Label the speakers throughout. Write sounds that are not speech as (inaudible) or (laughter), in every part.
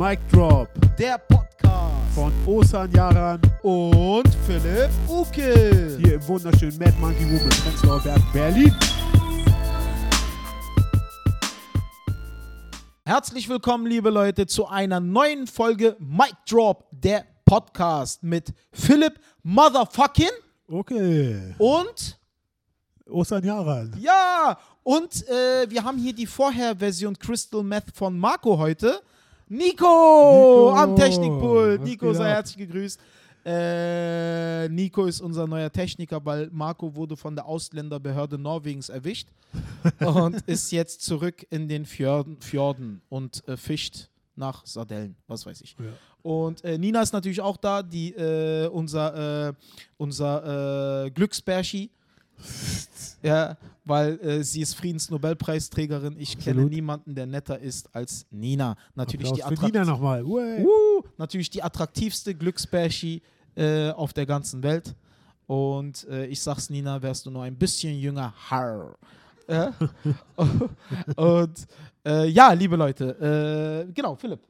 Speaker 1: Mic Drop
Speaker 2: der Podcast
Speaker 1: von Osan Yaran
Speaker 2: und Philipp Uke.
Speaker 1: hier im wunderschönen Mad Monkey Room in Prenzlauer Berg, Berlin.
Speaker 2: Herzlich willkommen, liebe Leute, zu einer neuen Folge Mic Drop, der Podcast mit Philipp Motherfucking
Speaker 1: Okay.
Speaker 2: und
Speaker 1: Osan Yaran.
Speaker 2: ja, und äh, wir haben hier die Vorherversion Crystal Meth von Marco heute. Nico,
Speaker 1: Nico,
Speaker 2: am Technikpult. Nico, sei herzlich gegrüßt. Äh, Nico ist unser neuer Techniker, weil Marco wurde von der Ausländerbehörde Norwegens erwischt (laughs) und ist jetzt zurück in den Fjorden, Fjorden und äh, fischt nach Sardellen, was weiß ich.
Speaker 1: Ja.
Speaker 2: Und äh, Nina ist natürlich auch da, die äh, unser, äh, unser äh, Glücksbärschi. (laughs) ja, weil äh, sie ist Friedensnobelpreisträgerin. Ich kenne
Speaker 1: Absolut.
Speaker 2: niemanden, der netter ist als Nina. Natürlich
Speaker 1: Applaus
Speaker 2: die, attrakt
Speaker 1: Nina nochmal.
Speaker 2: Uh, natürlich die attraktivste Glücksbärschi äh, auf der ganzen Welt. Und äh, ich sag's Nina, wärst du nur ein bisschen jünger, har. Ja? (laughs) Und äh, ja, liebe Leute, äh, genau, Philipp.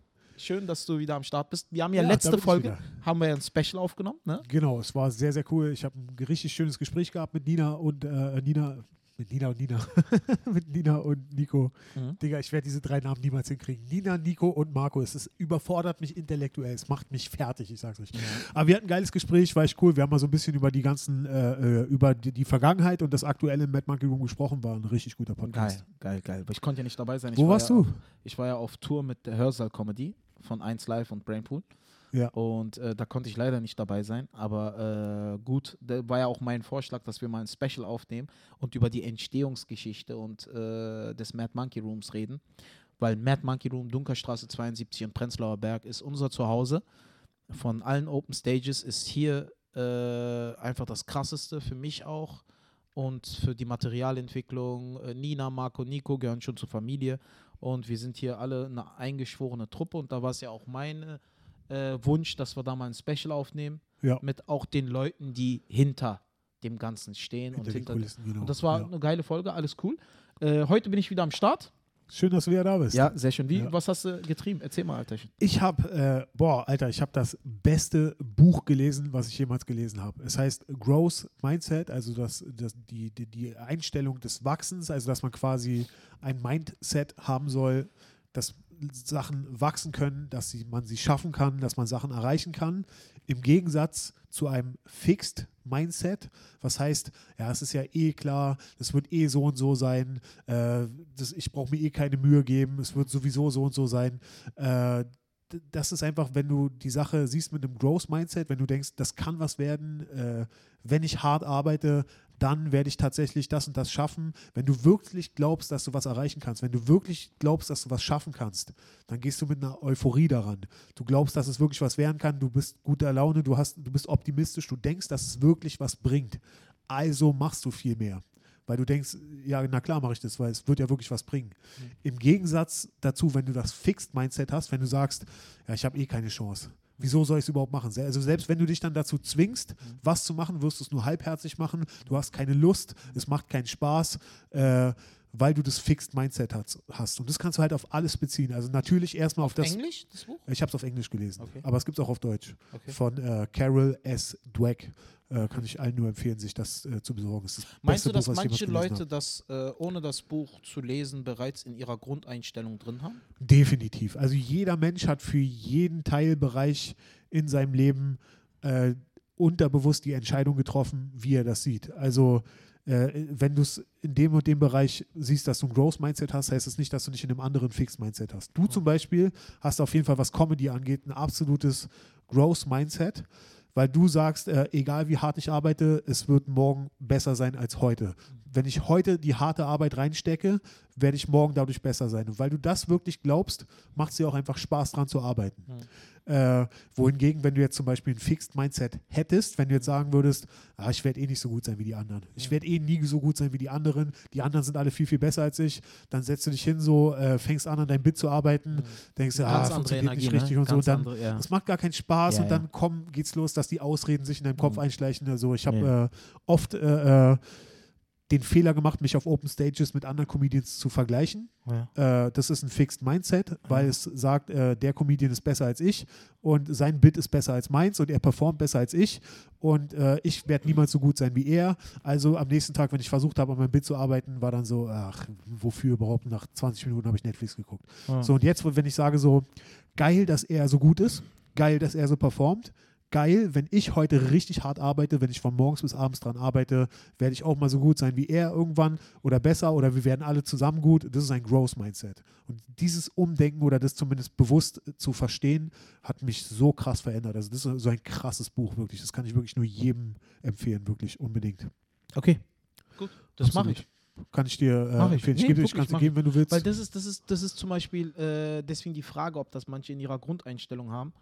Speaker 2: Schön, dass du wieder am Start bist. Wir haben ja,
Speaker 1: Ja,
Speaker 2: letzte Folge, haben wir ein Special aufgenommen, ne?
Speaker 1: Genau, es war sehr, sehr cool. Ich habe ein richtig schönes Gespräch gehabt mit Nina und äh, Nina. Mit Nina und Nina. (laughs) mit Nina und Nico.
Speaker 2: Mhm.
Speaker 1: Digga, ich werde diese drei Namen niemals hinkriegen. Nina, Nico und Marco. Es ist, überfordert mich intellektuell. Es macht mich fertig, ich sag's euch. Aber wir hatten ein geiles Gespräch, war echt cool. Wir haben mal so ein bisschen über die ganzen, äh, äh, über die, die Vergangenheit und das aktuelle im Mad Monkey Room gesprochen. War ein richtig guter Podcast.
Speaker 2: Geil, geil, geil. Aber ich konnte ja nicht dabei sein. Ich
Speaker 1: Wo
Speaker 2: war
Speaker 1: warst
Speaker 2: ja
Speaker 1: du?
Speaker 2: Ich war ja auf Tour mit der Hörsaal-Comedy von 1 Live und Brainpool.
Speaker 1: Ja.
Speaker 2: Und äh, da konnte ich leider nicht dabei sein. Aber äh, gut, da war ja auch mein Vorschlag, dass wir mal ein Special aufnehmen und über die Entstehungsgeschichte und äh, des Mad Monkey Rooms reden. Weil Mad Monkey Room, Dunkerstraße 72 in Prenzlauer Berg ist unser Zuhause. Von allen Open Stages ist hier äh, einfach das krasseste für mich auch. Und für die Materialentwicklung, äh, Nina, Marco, Nico gehören schon zur Familie. Und wir sind hier alle eine eingeschworene Truppe. Und da war es ja auch mein äh, Wunsch, dass wir da mal ein Special aufnehmen.
Speaker 1: Ja.
Speaker 2: Mit auch den Leuten, die hinter dem Ganzen stehen.
Speaker 1: Hinter
Speaker 2: und, hinter
Speaker 1: Kulissen, genau.
Speaker 2: und das war
Speaker 1: Ja.
Speaker 2: eine geile Folge, alles cool. Äh, heute bin ich wieder am Start.
Speaker 1: Schön, dass du wieder da bist.
Speaker 2: Ja, sehr schön. Wie,
Speaker 1: Ja.
Speaker 2: Was hast du getrieben? Erzähl mal, Alter.
Speaker 1: Ich habe, äh, boah, Alter, ich habe das beste Buch gelesen, was ich jemals gelesen habe. Es heißt Growth Mindset, also das, das, die, die, die Einstellung des Wachsens, also dass man quasi ein Mindset haben soll, dass Sachen wachsen können, dass sie, man sie schaffen kann, dass man Sachen erreichen kann. Im Gegensatz zu einem Fixed Mindset, was heißt, ja, es ist ja eh klar, es wird eh so und so sein, äh, das, ich brauche mir eh keine Mühe geben, es wird sowieso so und so sein. Äh, das ist einfach, wenn du die Sache siehst mit einem Growth-Mindset, wenn du denkst, das kann was werden, äh, wenn ich hart arbeite, dann werde ich tatsächlich das und das schaffen. Wenn du wirklich glaubst, dass du was erreichen kannst, wenn du wirklich glaubst, dass du was schaffen kannst, dann gehst du mit einer Euphorie daran. Du glaubst, dass es wirklich was werden kann, du bist guter Laune, du, hast, du bist optimistisch, du denkst, dass es wirklich was bringt. Also machst du viel mehr. Weil du denkst, ja, na klar mache ich das, weil es wird ja wirklich was bringen. Im Gegensatz dazu, wenn du das Fixed Mindset hast, wenn du sagst, ja, ich habe eh keine Chance. Wieso soll ich es überhaupt machen? Also selbst wenn du dich dann dazu zwingst, was zu machen, wirst du es nur halbherzig machen. Du hast keine Lust, es macht keinen Spaß, äh, weil du das Fixed Mindset hast, hast. Und das kannst du halt auf alles beziehen. Also natürlich erstmal auf, das.
Speaker 2: Englisch, das Buch?
Speaker 1: Ich habe es auf Englisch gelesen,
Speaker 2: Okay.
Speaker 1: aber es gibt es auch auf Deutsch.
Speaker 2: Okay.
Speaker 1: Von äh, Carol S. Dweck. Äh, kann ich allen nur empfehlen, sich das äh, zu besorgen. Es ist das
Speaker 2: Meinst du, dass
Speaker 1: Buch,
Speaker 2: manche Leute das, äh, ohne das Buch zu lesen, bereits in ihrer Grundeinstellung drin haben?
Speaker 1: Definitiv. Also jeder Mensch hat für jeden Teilbereich in seinem Leben äh, unterbewusst die Entscheidung getroffen, wie er das sieht. Also äh, wenn du es in dem und dem Bereich siehst, dass du ein Growth-Mindset hast, heißt es nicht, dass du nicht in einem anderen Fixed-Mindset hast. Du zum Beispiel hast auf jeden Fall, was Comedy angeht, ein absolutes Growth-Mindset, weil du sagst, äh, egal wie hart ich arbeite, es wird morgen besser sein als heute. Wenn ich heute die harte Arbeit reinstecke, werde ich morgen dadurch besser sein. Und weil du das wirklich glaubst, macht es dir auch einfach Spaß, dran zu arbeiten. Äh, wohingegen, wenn du jetzt zum Beispiel ein Fixed Mindset hättest, wenn du jetzt sagen würdest, ah, ich werde eh nicht so gut sein wie die anderen. Ich werde eh nie so gut sein wie die anderen. Die anderen sind alle viel, viel besser als ich. Dann setzt du dich hin, so, äh, fängst an, an deinem Bit zu arbeiten, denkst du, ah, funktioniert
Speaker 2: Energie,
Speaker 1: nicht richtig
Speaker 2: ne?
Speaker 1: und so.
Speaker 2: Ganz
Speaker 1: Dann,
Speaker 2: andere, ja.
Speaker 1: das macht gar keinen Spaß
Speaker 2: Ja,
Speaker 1: und
Speaker 2: ja.
Speaker 1: dann komm, geht's los, dass die Ausreden sich in deinem Kopf
Speaker 2: Mhm.
Speaker 1: einschleichen. Also ich habe
Speaker 2: Ja.
Speaker 1: äh, oft äh, äh, den Fehler gemacht, mich auf Open Stages mit anderen Comedians zu vergleichen.
Speaker 2: Ja.
Speaker 1: Äh, das ist ein Fixed Mindset, weil es sagt, äh, der Comedian ist besser als ich und sein Bit ist besser als meins und er performt besser als ich und äh, ich werde niemals so gut sein wie er. Also am nächsten Tag, wenn ich versucht habe, an meinem Bit zu arbeiten, war dann so, ach, wofür überhaupt? Nach 20 Minuten habe ich Netflix geguckt.
Speaker 2: Ja.
Speaker 1: So, und jetzt, wenn ich sage so, geil, dass er so gut ist, geil, dass er so performt, geil, wenn ich heute richtig hart arbeite, wenn ich von morgens bis abends dran arbeite, werde ich auch mal so gut sein wie er irgendwann oder besser oder wir werden alle zusammen gut. Das ist ein Growth Mindset. Und dieses Umdenken oder das zumindest bewusst zu verstehen, hat mich so krass verändert. Also das ist so ein krasses Buch, wirklich. Das kann ich wirklich nur jedem empfehlen, wirklich unbedingt.
Speaker 2: Okay. Gut, das mache ich.
Speaker 1: Kann ich dir äh,
Speaker 2: ich.
Speaker 1: empfehlen. Ich,
Speaker 2: Nee,
Speaker 1: gebe, ich kann es dir geben, wenn du willst.
Speaker 2: Weil das ist, das ist, das ist zum Beispiel äh, deswegen die Frage, ob das manche in ihrer Grundeinstellung haben,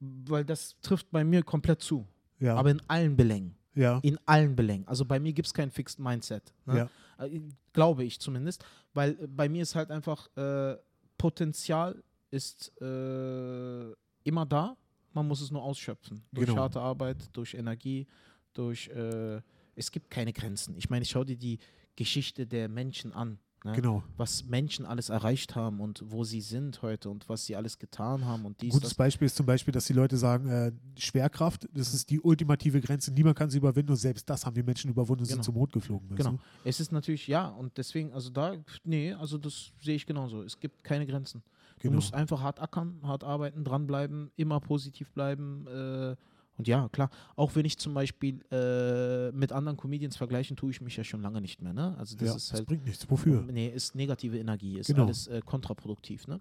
Speaker 2: weil das trifft bei mir komplett zu.
Speaker 1: ja,
Speaker 2: Aber in allen Belängen.
Speaker 1: ja,
Speaker 2: In allen Belängen. Also bei mir gibt es kein Fixed Mindset. Ne?
Speaker 1: ja,
Speaker 2: Äh, Glaube ich zumindest. Weil äh, bei mir ist halt einfach, äh, Potenzial ist äh, immer da. Man muss es nur ausschöpfen. Durch
Speaker 1: Genau.
Speaker 2: harte Arbeit, durch Energie, durch. Äh, es gibt keine Grenzen. Ich meine, ich schau dir die Geschichte der Menschen an. Ne?
Speaker 1: genau.
Speaker 2: Was Menschen alles erreicht haben und wo sie sind heute und was sie alles getan haben und dies,
Speaker 1: Gutes
Speaker 2: das.
Speaker 1: Beispiel ist zum Beispiel, dass die Leute sagen, äh, Schwerkraft, das ist die ultimative Grenze, niemand kann sie überwinden und selbst das haben die Menschen überwunden und
Speaker 2: Genau.
Speaker 1: sind zum Mond geflogen.
Speaker 2: Genau.
Speaker 1: du?
Speaker 2: Es ist natürlich, ja, und deswegen, also da, nee, also das sehe ich genauso. Es gibt keine Grenzen. Du
Speaker 1: Genau.
Speaker 2: musst einfach hart ackern, hart arbeiten, dranbleiben, immer positiv bleiben. Äh, und ja, klar, auch wenn ich zum Beispiel äh, mit anderen Comedians vergleichen, tue ich mich ja schon lange nicht mehr. Ne? Also das
Speaker 1: ja,
Speaker 2: ist
Speaker 1: das
Speaker 2: halt,
Speaker 1: bringt nichts. Wofür?
Speaker 2: nee, ist negative Energie, ist
Speaker 1: Genau.
Speaker 2: alles äh, kontraproduktiv. Ne?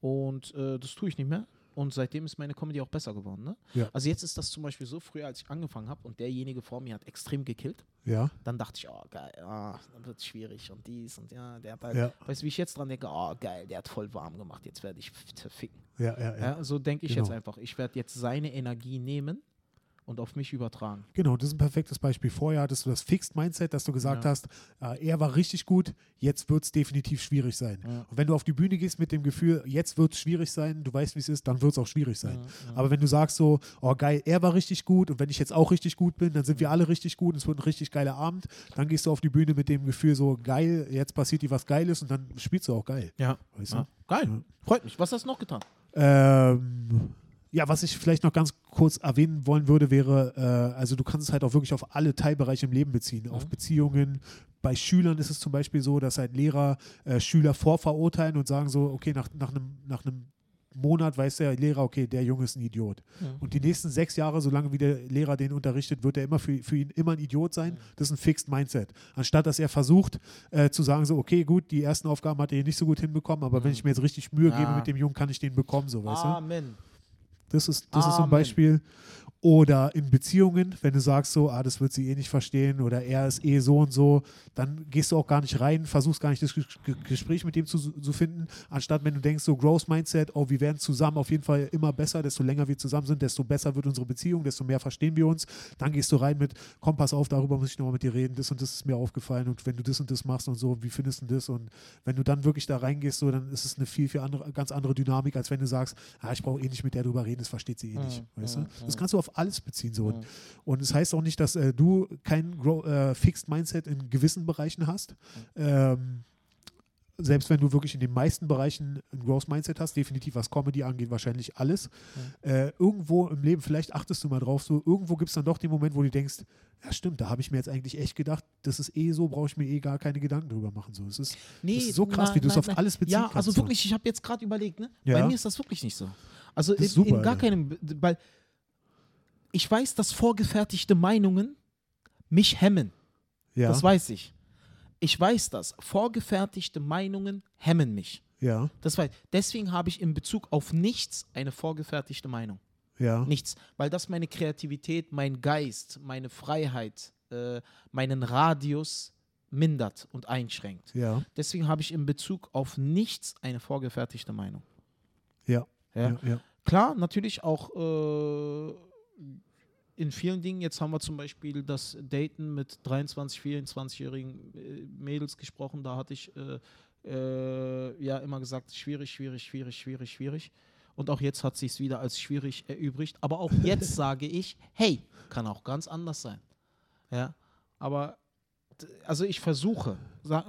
Speaker 2: Und äh, das tue ich nicht mehr. Und seitdem ist meine Comedy auch besser geworden. Ne?
Speaker 1: Ja.
Speaker 2: Also jetzt ist das zum Beispiel so, früher als ich angefangen habe und derjenige vor mir hat extrem gekillt,
Speaker 1: Ja,
Speaker 2: dann dachte ich, oh geil, ah, dann wird es schwierig und dies und ja, der hat halt,
Speaker 1: ja,
Speaker 2: weißt du, wie ich jetzt dran denke, oh geil, der hat voll warm gemacht, jetzt werde ich zerficken.
Speaker 1: ja, ja, ja.
Speaker 2: Ja, so denke ich
Speaker 1: Genau.
Speaker 2: jetzt einfach. Ich werde jetzt seine Energie nehmen und auf mich übertragen.
Speaker 1: Genau, das ist ein perfektes Beispiel. Vorher hattest du das Fixed Mindset, dass du gesagt
Speaker 2: Ja.
Speaker 1: hast, äh, er war richtig gut, jetzt wird es definitiv schwierig sein.
Speaker 2: Ja.
Speaker 1: Und wenn du auf die Bühne gehst mit dem Gefühl, jetzt wird es schwierig sein, du weißt, wie es ist, dann wird es auch schwierig sein.
Speaker 2: Ja.
Speaker 1: Aber wenn du sagst so, oh geil, er war richtig gut und wenn ich jetzt auch richtig gut bin, dann sind wir alle richtig gut und es wird ein richtig geiler Abend, dann gehst du auf die Bühne mit dem Gefühl so, geil, jetzt passiert dir was Geiles und dann spielst du auch geil.
Speaker 2: ja.
Speaker 1: Weißt du?
Speaker 2: Geil, freut mich. Was hast du noch getan?
Speaker 1: Ähm, ja, was ich vielleicht noch ganz kurz erwähnen wollen würde, wäre, äh, also du kannst es halt auch wirklich auf alle Teilbereiche im Leben beziehen, auf
Speaker 2: Mhm.
Speaker 1: Beziehungen. Bei Schülern ist es zum Beispiel so, dass halt Lehrer äh, Schüler vorverurteilen und sagen so, okay, nach, nach, einem, nach einem Monat weiß der Lehrer, okay, der Junge ist ein Idiot. Und die nächsten sechs Jahre, solange wie der Lehrer den unterrichtet, wird er immer für, für ihn immer ein Idiot sein. Das ist ein Fixed Mindset. Anstatt dass er versucht äh, zu sagen, so, okay, gut, die ersten Aufgaben hat er nicht so gut hinbekommen, aber wenn ich mir jetzt richtig Mühe gebe
Speaker 2: Ja.
Speaker 1: mit dem Jungen, kann ich den bekommen, so, weißt du? Das ist, das ist so ein. Beispiel. Oder in Beziehungen, wenn du sagst so, ah, das wird sie eh nicht verstehen oder er ist eh so und so, dann gehst du auch gar nicht rein, versuchst gar nicht das Ges- Ge- Gespräch mit dem zu, zu finden, anstatt wenn du denkst so Growth Mindset, oh, wir werden zusammen auf jeden Fall immer besser, desto länger wir zusammen sind, desto besser wird unsere Beziehung, desto mehr verstehen wir uns, dann gehst du rein mit, komm, pass auf, darüber muss ich nochmal mit dir reden, das und das ist mir aufgefallen und wenn du das und das machst und so, wie findest du das und wenn du dann wirklich da reingehst, so, dann ist es eine viel, viel andere, ganz andere Dynamik, als wenn du sagst, ah, ich brauche eh nicht mit der drüber reden, das versteht sie eh nicht,
Speaker 2: Mhm,
Speaker 1: weißt du? Das
Speaker 2: mhm.
Speaker 1: kannst du auf alles beziehen, so.
Speaker 2: Mhm.
Speaker 1: Und es heißt auch nicht, dass äh, du kein Grow, äh, Fixed Mindset in gewissen Bereichen hast. Ähm, selbst wenn du wirklich in den meisten Bereichen ein Growth Mindset hast, definitiv was Comedy angeht, wahrscheinlich alles. Äh, irgendwo im Leben, vielleicht achtest du mal drauf, so irgendwo gibt es dann doch den Moment, wo du denkst, ja stimmt, da habe ich mir jetzt eigentlich echt gedacht, das ist eh so, brauche ich mir eh gar keine Gedanken drüber machen. So. Es ist,
Speaker 2: Nee,
Speaker 1: ist so krass,
Speaker 2: nein,
Speaker 1: wie du es auf
Speaker 2: nein.
Speaker 1: alles beziehen
Speaker 2: Ja,
Speaker 1: kannst.
Speaker 2: also
Speaker 1: so.
Speaker 2: wirklich, ich habe jetzt gerade überlegt, ne?
Speaker 1: Ja.
Speaker 2: Bei mir ist das wirklich nicht so. Also in,
Speaker 1: super,
Speaker 2: in gar keinem, weil ich weiß, dass vorgefertigte Meinungen mich hemmen.
Speaker 1: ja,
Speaker 2: Das weiß ich. Ich weiß das. Vorgefertigte Meinungen hemmen mich.
Speaker 1: ja,
Speaker 2: Das weiß. Deswegen habe ich in Bezug auf nichts eine vorgefertigte Meinung.
Speaker 1: ja,
Speaker 2: Nichts. Weil das meine Kreativität, mein Geist, meine Freiheit, äh, meinen Radius mindert und einschränkt.
Speaker 1: ja,
Speaker 2: Deswegen habe ich in Bezug auf nichts eine vorgefertigte Meinung.
Speaker 1: ja,
Speaker 2: Ja?
Speaker 1: ja,
Speaker 2: Klar, natürlich auch äh, in vielen Dingen. Jetzt haben wir zum Beispiel das Daten mit 23, 24-jährigen äh, Mädels gesprochen. Da hatte ich äh, äh, ja immer gesagt, schwierig, schwierig, schwierig, schwierig, schwierig. Und auch jetzt hat sich es wieder als schwierig erübrigt. Aber auch jetzt (laughs) sage ich, hey, kann auch ganz anders sein. Ja, aber also ich versuche,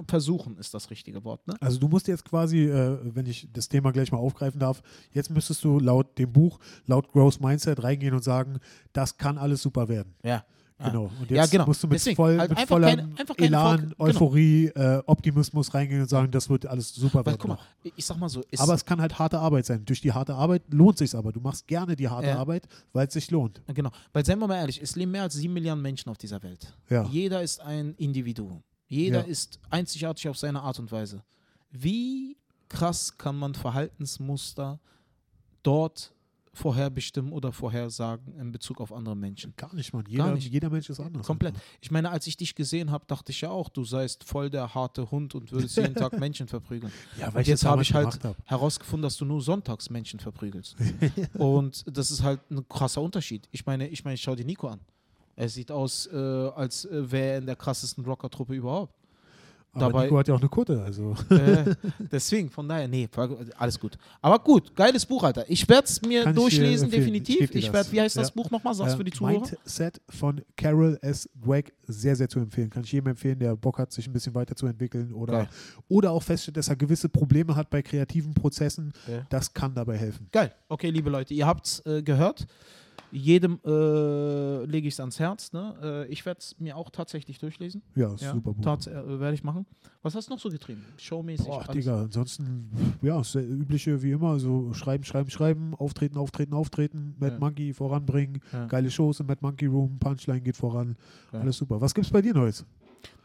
Speaker 2: versuchen ist das richtige Wort, ne?
Speaker 1: Also du musst jetzt quasi, äh, wenn ich das Thema gleich mal aufgreifen darf, jetzt müsstest du laut dem Buch, laut Growth Mindset reingehen und sagen, das kann alles super werden.
Speaker 2: Ja. Ja.
Speaker 1: Genau. Und
Speaker 2: Ja,
Speaker 1: jetzt
Speaker 2: genau.
Speaker 1: musst du mit,
Speaker 2: Deswegen,
Speaker 1: voll,
Speaker 2: halt
Speaker 1: mit vollem
Speaker 2: keine-
Speaker 1: Elan,
Speaker 2: genau.
Speaker 1: Euphorie, äh, Optimismus reingehen und sagen, das wird alles super
Speaker 2: Weil
Speaker 1: werden.
Speaker 2: guck mal, ich- sag mal so,
Speaker 1: aber es kann halt harte Arbeit sein. Durch die harte Arbeit lohnt sich aber. Du machst gerne die harte
Speaker 2: Ja.
Speaker 1: Arbeit, weil es sich lohnt.
Speaker 2: genau, weil seien wir mal ehrlich, es leben mehr als sieben Milliarden Menschen auf dieser Welt.
Speaker 1: Ja.
Speaker 2: Jeder ist ein Individuum. Jeder
Speaker 1: Ja.
Speaker 2: ist einzigartig auf seine Art und Weise. Wie krass kann man Verhaltensmuster dort vorherbestimmen oder vorhersagen in Bezug auf andere Menschen?
Speaker 1: Gar nicht, Mann. Jeder,
Speaker 2: nicht.
Speaker 1: jeder Mensch ist anders.
Speaker 2: Komplett. Ich meine, als ich dich gesehen habe, dachte ich ja auch, du seist voll der harte Hund und würdest jeden Tag (laughs) Menschen verprügeln.
Speaker 1: Ja,
Speaker 2: Und jetzt habe ich halt
Speaker 1: hab.
Speaker 2: herausgefunden, dass du nur sonntags Menschen verprügelst. (laughs) und das ist halt ein krasser Unterschied. Ich meine, ich meine, schau dir Nico an. Er sieht aus, äh, als äh, wäre er in der krassesten Rocker-Truppe überhaupt.
Speaker 1: Aber
Speaker 2: dabei-
Speaker 1: Nico hat ja auch eine Kutte, also.
Speaker 2: äh, (laughs) deswegen, von daher, nee, alles gut. Aber gut, geiles Buch, Alter. Ich werde es mir
Speaker 1: Kann ich
Speaker 2: durchlesen.
Speaker 1: Ich
Speaker 2: definitiv. Ich,
Speaker 1: das.
Speaker 2: werde, wie heißt das
Speaker 1: Ja.
Speaker 2: Buch nochmal? Sagst du für die Zuhörer?
Speaker 1: Mindset von Carol S. Dweck sehr, sehr zu empfehlen. Kann ich jedem empfehlen, der Bock hat, sich ein bisschen weiterzuentwickeln oder,
Speaker 2: Geil.
Speaker 1: oder auch feststellt, dass er gewisse Probleme hat bei kreativen Prozessen.
Speaker 2: Ja.
Speaker 1: Das kann dabei helfen.
Speaker 2: Geil. Okay, liebe Leute, ihr habt es äh, gehört. Jedem äh, lege ich es ans Herz. Ne? Äh, ich werde es mir auch tatsächlich durchlesen.
Speaker 1: Ja,
Speaker 2: Ja,
Speaker 1: super Buch.
Speaker 2: tats- äh, werde ich machen. Was hast du noch so getrieben? Showmäßig?
Speaker 1: Boah,
Speaker 2: alles?
Speaker 1: Digga, ansonsten, ja, das übliche wie immer, so schreiben, schreiben, schreiben, auftreten, auftreten, auftreten, Mad
Speaker 2: Ja.
Speaker 1: Monkey voranbringen,
Speaker 2: Ja.
Speaker 1: geile Shows im Mad Monkey Room, Punchline geht voran, alles super. Was gibt's bei dir Neues?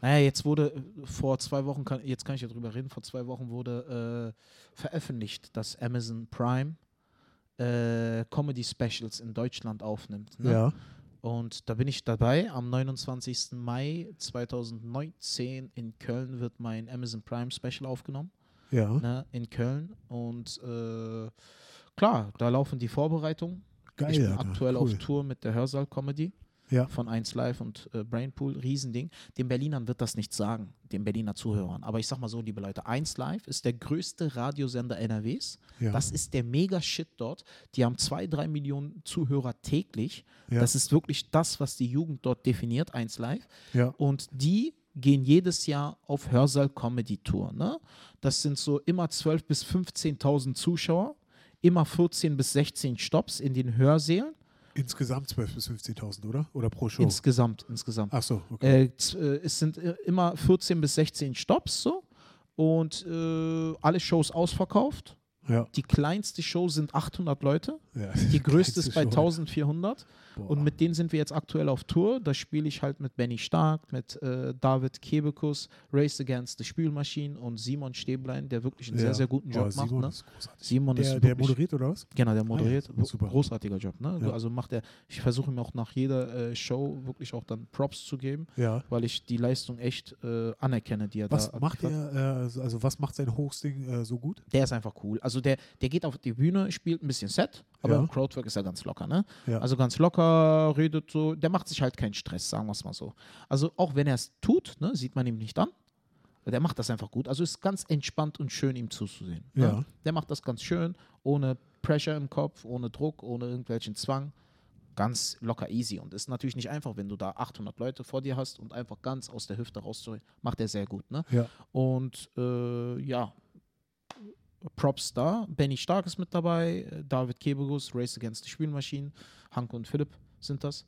Speaker 2: Naja, jetzt wurde äh, vor zwei Wochen, kann, jetzt kann ich ja drüber reden, vor zwei Wochen wurde äh, veröffentlicht, dass Amazon Prime äh, Comedy Specials in Deutschland aufnimmt. Ne?
Speaker 1: Ja,
Speaker 2: Und da bin ich dabei. Am 29. Mai 2019 in Köln wird mein Amazon Prime Special aufgenommen.
Speaker 1: ja,
Speaker 2: Ne, in Köln. Und äh, klar, da laufen die Vorbereitungen.
Speaker 1: geil.
Speaker 2: ich bin aktuell
Speaker 1: cool.
Speaker 2: auf Tour mit der Hörsaal Comedy
Speaker 1: Ja,
Speaker 2: von 1 Live und äh, Brainpool. Riesending. Den Berlinern wird das nicht sagen, den Berliner Zuhörern. Aber ich sag mal so, liebe Leute, 1 Live ist der größte Radiosender NRWs.
Speaker 1: ja,
Speaker 2: Das ist der Mega-Shit dort. Die haben zwei, drei Millionen Zuhörer täglich.
Speaker 1: ja,
Speaker 2: Das ist wirklich das, was die Jugend dort definiert, 1 Live. Und die gehen jedes Jahr auf Hörsaal-Comedy-Tour. Ne? Das sind so immer 12.000 bis 15.000 Zuschauer, immer 14 bis 16 Stops in den Hörsälen.
Speaker 1: Insgesamt 12.000 bis 15.000, oder? Oder pro Show?
Speaker 2: Insgesamt, insgesamt.
Speaker 1: Ach so, okay.
Speaker 2: Äh, äh, es sind äh, immer 14 bis 16 Stops so. Und äh, alle Shows ausverkauft.
Speaker 1: ja,
Speaker 2: Die kleinste Show sind 800 Leute.
Speaker 1: ja. (laughs)
Speaker 2: Die größte ist bei
Speaker 1: Show.
Speaker 2: 1400.
Speaker 1: Boah.
Speaker 2: Und mit denen sind wir jetzt aktuell auf Tour. Da spiele ich halt mit Benny Stark, mit äh, David Kebekus, Race Against the Spülmaschine und Simon Stäblein, der wirklich einen
Speaker 1: Ja.
Speaker 2: sehr, sehr guten Job
Speaker 1: oh, Simon
Speaker 2: macht. Ne?
Speaker 1: ist großartig.
Speaker 2: Simon ist
Speaker 1: Der, der
Speaker 2: wirklich,
Speaker 1: moderiert oder was?
Speaker 2: Genau, der moderiert.
Speaker 1: ja, super.
Speaker 2: Großartiger Job. Ne?
Speaker 1: Ja.
Speaker 2: Also macht er, ich versuche ihm auch nach jeder äh, Show wirklich auch dann Props zu geben, weil ich die Leistung echt äh, anerkenne, die er
Speaker 1: Was
Speaker 2: da
Speaker 1: macht
Speaker 2: abliefert.
Speaker 1: er, äh, also was macht sein Hosting äh, so gut?
Speaker 2: Der ist einfach cool. Also der, der geht auf die Bühne, spielt ein bisschen Set, aber
Speaker 1: Ja.
Speaker 2: im Crowdwork ist er ganz locker, ne?
Speaker 1: Ja.
Speaker 2: Also ganz locker, redet so, der macht sich halt keinen Stress, sagen wir es mal so. Also auch wenn er es tut, ne, sieht man ihm nicht an. Der macht das einfach gut. Also ist ganz entspannt und schön, ihm zuzusehen. Ne?
Speaker 1: Ja.
Speaker 2: Der macht das ganz schön, ohne Pressure im Kopf, ohne Druck, ohne irgendwelchen Zwang. Ganz locker easy. Und ist natürlich nicht einfach, wenn du da 800 Leute vor dir hast und einfach ganz aus der Hüfte rauszuholen. Macht er sehr gut. Ne?
Speaker 1: Ja.
Speaker 2: Und äh, ja, Props da. Benny Stark ist mit dabei, äh, David Kebegus, Race Against the Spielmaschinen, Hank und Philipp sind das.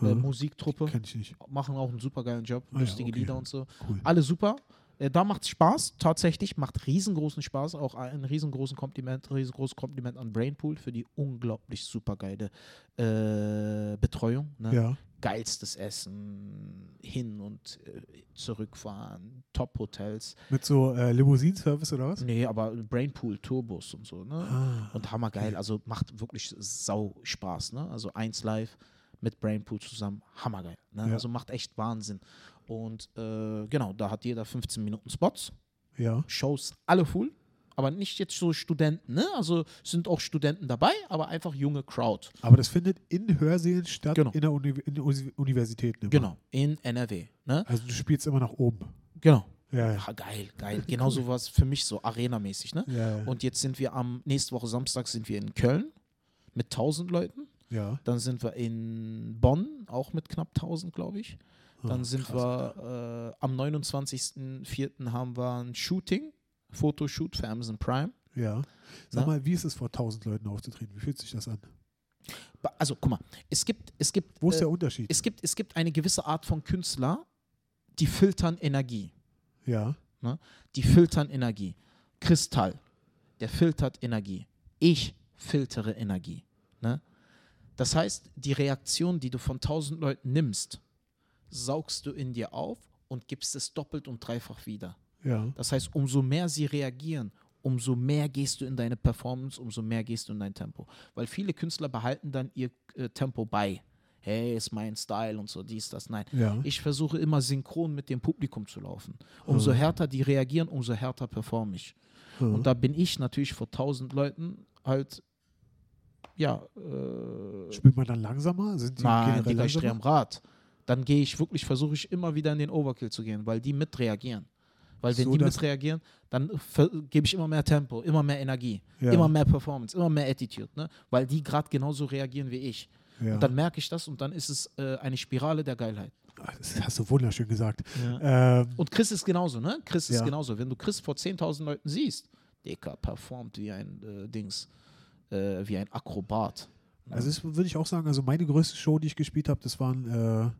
Speaker 2: Äh,
Speaker 1: Hm.
Speaker 2: Musiktruppe,
Speaker 1: Kenn ich nicht.
Speaker 2: machen auch einen super geilen Job,
Speaker 1: Ah ja,
Speaker 2: lustige
Speaker 1: okay.
Speaker 2: Lieder und so.
Speaker 1: Cool.
Speaker 2: Alle super. Äh, da macht Spaß, tatsächlich, macht riesengroßen Spaß. Auch ein riesengroßen Kompliment, riesengroßes Kompliment an Brainpool für die unglaublich super geile äh, Betreuung. Ne?
Speaker 1: Ja.
Speaker 2: Geilstes Essen, hin und äh, zurückfahren, Top-Hotels.
Speaker 1: Mit so äh, Limousinenservice oder was?
Speaker 2: Nee, aber Brainpool, Turbos und so, ne?
Speaker 1: Ah,
Speaker 2: Und hammergeil, also macht wirklich sau Spaß, ne? Also eins live mit Brainpool zusammen, hammergeil, ne?
Speaker 1: Ja.
Speaker 2: Also macht echt Wahnsinn. Und äh, genau, da hat jeder 15 Minuten Spots,
Speaker 1: ja.
Speaker 2: Shows alle full, aber nicht jetzt so Studenten, ne? Also sind auch Studenten dabei, aber einfach junge Crowd.
Speaker 1: Aber das findet in Hörsälen statt,
Speaker 2: Genau.
Speaker 1: in der Uni in Universitäten. Immer.
Speaker 2: Genau, in NRW, ne?
Speaker 1: Also du spielst immer nach oben.
Speaker 2: Genau.
Speaker 1: Ja, ja.
Speaker 2: Ja, geil, geil. (laughs) Genau sowas für mich so Arena-mäßig, ne?
Speaker 1: Ja, ja.
Speaker 2: Und jetzt sind wir am, nächste Woche Samstag sind wir in Köln mit 1000 Leuten.
Speaker 1: ja.
Speaker 2: Dann sind wir in Bonn, auch mit knapp 1000, glaube ich. Dann
Speaker 1: Ah,
Speaker 2: sind
Speaker 1: krass.
Speaker 2: wir äh, am 29.04. haben wir ein Shooting, Fotoshoot für Amazon Prime.
Speaker 1: Ja. Sag
Speaker 2: Na?
Speaker 1: mal, wie ist es vor 1000 Leuten aufzutreten? Wie fühlt sich das an?
Speaker 2: Also guck mal, es gibt, es gibt,
Speaker 1: Wo ist
Speaker 2: äh,
Speaker 1: der Unterschied?
Speaker 2: es gibt, es gibt eine gewisse Art von Künstler, die filtern Energie.
Speaker 1: Ja.
Speaker 2: Ne? Die filtern Energie. Kristall, der filtert Energie. Ich filtere Energie. Ne? Das heißt, die Reaktion, die du von tausend Leuten nimmst, saugst du in dir auf und gibst es doppelt und dreifach wieder.
Speaker 1: Ja.
Speaker 2: Das heißt, umso mehr sie reagieren, umso mehr gehst du in deine Performance, umso mehr gehst du in dein Tempo. Weil viele Künstler behalten dann ihr äh, Tempo bei. Hey, ist mein Style und so, dies, das, nein.
Speaker 1: Ja.
Speaker 2: Ich versuche immer synchron mit dem Publikum zu laufen. Umso härter die reagieren, umso härter performe ich.
Speaker 1: Mhm.
Speaker 2: Und da bin ich natürlich vor tausend Leuten halt, ja, äh,
Speaker 1: Spielt man dann langsamer? Sind die
Speaker 2: nein, Digga, ich drehe am Rad. Dann gehe ich wirklich, versuche ich immer wieder in den Overkill zu gehen, weil die mitreagieren. Weil wenn
Speaker 1: So,
Speaker 2: die mitreagieren, dann gebe ich immer mehr Tempo, immer mehr Energie,
Speaker 1: Ja.
Speaker 2: immer mehr Performance, immer mehr Attitude, ne? weil die gerade genauso reagieren wie ich.
Speaker 1: Ja.
Speaker 2: Und dann merke ich das und dann ist es äh, eine Spirale der Geilheit.
Speaker 1: Ah, Das hast du wunderschön gesagt. Ähm,
Speaker 2: Und Chris ist genauso, ne? Chris ist
Speaker 1: Ja.
Speaker 2: genauso. Wenn du Chris vor 10.000 Leuten siehst, Dicker performt wie ein äh, Dings, äh, wie ein Akrobat.
Speaker 1: Also das würde ich auch sagen, also meine größte Show, die ich gespielt habe, das waren äh,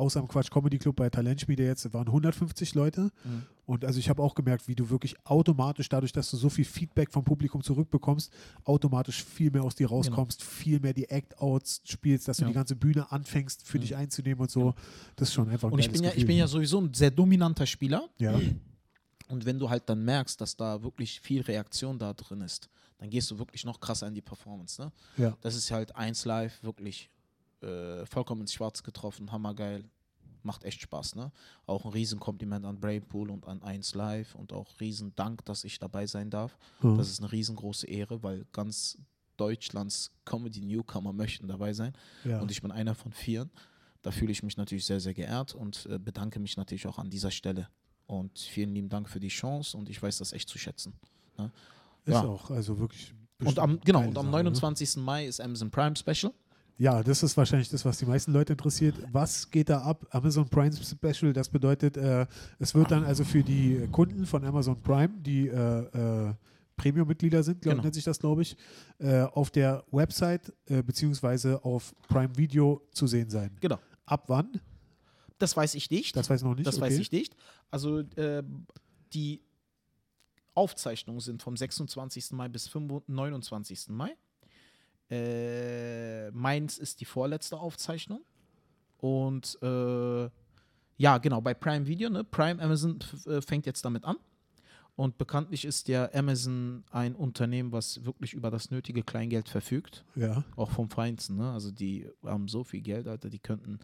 Speaker 1: außer im Quatsch Comedy Club bei Talentschmiede jetzt, waren 150 Leute.
Speaker 2: Mhm.
Speaker 1: Und also ich habe auch gemerkt, wie du wirklich automatisch, dadurch, dass du so viel Feedback vom Publikum zurückbekommst, automatisch viel mehr aus dir rauskommst, viel mehr die Act-Outs spielst, dass du
Speaker 2: Genau. Ja.
Speaker 1: die ganze Bühne anfängst, für
Speaker 2: Mhm.
Speaker 1: dich einzunehmen und so. Das ist schon einfach ein
Speaker 2: Und ich bin, ja, ich bin ja sowieso ein sehr dominanter Spieler.
Speaker 1: Ja,
Speaker 2: Und wenn du halt dann merkst, dass da wirklich viel Reaktion da drin ist, dann gehst du wirklich noch krasser in die Performance. Ne?
Speaker 1: ja.
Speaker 2: Das ist halt 1 live wirklich äh, vollkommen ins Schwarz getroffen, hammergeil. Macht echt Spaß, ne? Auch ein Riesenkompliment an Brainpool und an 1 Live und auch riesen Dank, dass ich dabei sein darf.
Speaker 1: Mhm.
Speaker 2: Das ist eine riesengroße Ehre, weil ganz Deutschlands Comedy-Newcomer möchten dabei sein.
Speaker 1: ja.
Speaker 2: Und ich bin einer von vieren. Da fühle ich mich natürlich sehr, sehr geehrt und äh, bedanke mich natürlich auch an dieser Stelle. Und vielen lieben Dank für die Chance und ich weiß das echt zu schätzen.
Speaker 1: ist
Speaker 2: ja.
Speaker 1: auch also wirklich.
Speaker 2: Und am, genau, und am
Speaker 1: Sache, ne?
Speaker 2: 29. Mai ist Amazon Prime Special.
Speaker 1: Ja, das ist wahrscheinlich das, was die meisten Leute interessiert. Was geht da ab? Amazon Prime Special, das bedeutet, äh, es wird dann also für die Kunden von Amazon Prime, die äh, äh, Premium-Mitglieder sind, glaub,
Speaker 2: Genau.
Speaker 1: nennt sich das, glaube ich, äh, auf der Website äh, beziehungsweise auf Prime Video zu sehen sein.
Speaker 2: Genau.
Speaker 1: Ab wann?
Speaker 2: Das weiß ich nicht.
Speaker 1: Das weiß ich noch nicht.
Speaker 2: Das
Speaker 1: okay.
Speaker 2: weiß ich nicht. Also äh, die Aufzeichnungen sind vom 26. Mai bis 25 29. Mai. Äh, meins ist die vorletzte Aufzeichnung. Und äh, ja, genau, bei Prime Video, ne? Prime Amazon äh, fängt jetzt damit an. Und bekanntlich ist ja Amazon ein Unternehmen, was wirklich über das nötige Kleingeld verfügt.
Speaker 1: Ja.
Speaker 2: Auch vom Feinsten, ne? Also die haben so viel Geld, Alter, die könnten.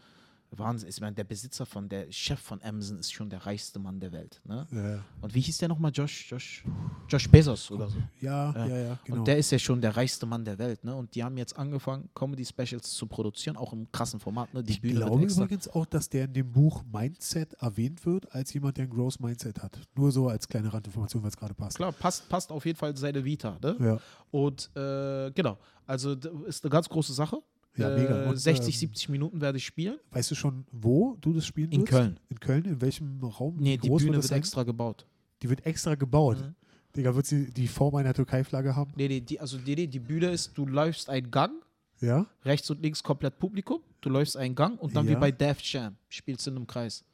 Speaker 2: Wahnsinn, ich meine, der Besitzer von, der Chef von Amazon ist schon der reichste Mann der Welt. Ne?
Speaker 1: Ja,
Speaker 2: Und wie hieß der nochmal? Josh, Josh, Josh Bezos oder so.
Speaker 1: ja,
Speaker 2: Ja.
Speaker 1: ja, ja, genau.
Speaker 2: Und der ist ja schon der reichste Mann der Welt, ne? Und die haben jetzt angefangen, Comedy-Specials zu produzieren, auch im krassen Format, ne? Die
Speaker 1: ich
Speaker 2: Bühne
Speaker 1: glaube übrigens auch, dass der in dem Buch Mindset erwähnt wird, als jemand, der ein Gross Mindset hat. Nur so als kleine Randinformation, weil es gerade passt.
Speaker 2: Klar, passt, passt auf jeden Fall seine Vita, ne?
Speaker 1: Ja.
Speaker 2: Und äh, genau, also ist eine ganz große Sache.
Speaker 1: Ja, mega.
Speaker 2: Äh,
Speaker 1: Und,
Speaker 2: 60,
Speaker 1: ähm,
Speaker 2: 70 Minuten werde ich spielen.
Speaker 1: Weißt du schon, wo du das spielen
Speaker 2: In
Speaker 1: wirst?
Speaker 2: Köln.
Speaker 1: In Köln? In welchem Raum?
Speaker 2: Nee,
Speaker 1: Wie
Speaker 2: die Bühne
Speaker 1: wird
Speaker 2: wird extra gebaut.
Speaker 1: Die wird extra gebaut.
Speaker 2: Mhm.
Speaker 1: Digga, wird sie die Form einer Türkei-Flagge haben?
Speaker 2: Nee, nee, die, also die, die, die Bühne ist, du läufst einen Gang,
Speaker 1: Ja?
Speaker 2: rechts und links komplett Publikum, du läufst einen Gang und dann wie
Speaker 1: Ja.
Speaker 2: bei Def Jam spielst du in einem Kreis.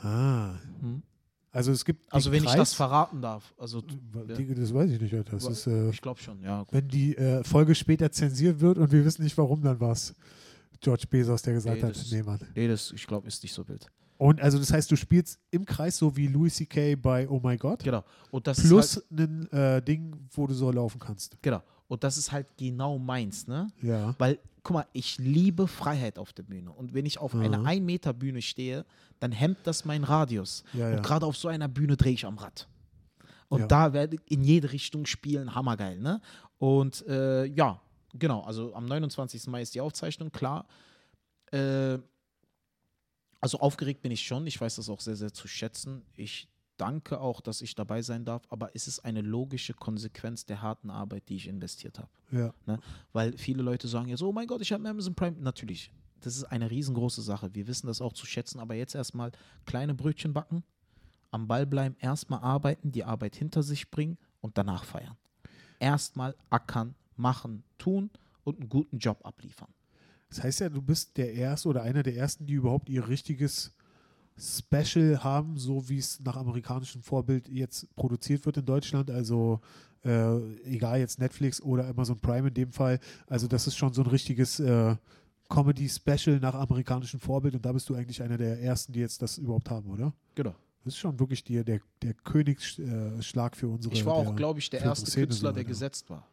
Speaker 1: Ah.
Speaker 2: Mhm.
Speaker 1: Also es gibt.
Speaker 2: Also wenn ich das
Speaker 1: Kreis-
Speaker 2: verraten darf. Also
Speaker 1: Digga, das weiß ich nicht, Alter. Das ist, äh,
Speaker 2: ich glaube schon, ja.
Speaker 1: wenn die äh, Folge später zensiert wird und wir wissen nicht, warum, dann war es George Bezos, der gesagt
Speaker 2: Nee,
Speaker 1: hat, nee, Mann.
Speaker 2: Nee, das, ich glaube, ist nicht so wild.
Speaker 1: Und also das heißt, du spielst im Kreis so wie Louis C.K. bei Oh My God.
Speaker 2: Genau. Und das
Speaker 1: Plus
Speaker 2: halt,
Speaker 1: ein äh, Ding, wo du so laufen kannst.
Speaker 2: genau. Und das ist halt genau meins, ne?
Speaker 1: Ja.
Speaker 2: Weil, guck mal, ich liebe Freiheit auf der Bühne. Und wenn ich auf einer
Speaker 1: Mhm.
Speaker 2: 1-Meter-Bühne stehe, dann hemmt das meinen Radius.
Speaker 1: Ja, ja.
Speaker 2: Und gerade auf so einer Bühne drehe ich am Rad. Und
Speaker 1: Ja.
Speaker 2: da werde ich in jede Richtung spielen, hammergeil, ne? Und äh, ja, genau, also am 29. Mai ist die Aufzeichnung, klar. Äh, also aufgeregt bin ich schon, ich weiß das auch sehr, sehr zu schätzen. Ich danke auch, dass ich dabei sein darf, aber es ist eine logische Konsequenz der harten Arbeit, die ich investiert habe.
Speaker 1: Ja.
Speaker 2: Ne? Weil viele Leute sagen jetzt, oh mein Gott, ich habe Amazon Prime. Natürlich, das ist eine riesengroße Sache. Wir wissen das auch zu schätzen, aber jetzt erstmal kleine Brötchen backen, am Ball bleiben, erstmal arbeiten, die Arbeit hinter sich bringen und danach feiern. Erstmal ackern, machen, tun und einen guten Job abliefern.
Speaker 1: Das heißt ja, du bist der Erste oder einer der Ersten, die überhaupt ihr richtiges Special haben, so wie es nach amerikanischem Vorbild jetzt produziert wird in Deutschland. Also äh, egal jetzt Netflix oder Amazon Prime in dem Fall. Also das ist schon so ein richtiges äh, Comedy-Special nach amerikanischem Vorbild und da bist du eigentlich einer der Ersten, die jetzt das überhaupt haben, oder?
Speaker 2: Genau.
Speaker 1: Das ist schon wirklich die, der, der Königsschlag für unsere.
Speaker 2: Ich war auch, glaube ich, der erste
Speaker 1: Szene
Speaker 2: Künstler,
Speaker 1: so,
Speaker 2: der
Speaker 1: ja.
Speaker 2: gesetzt war.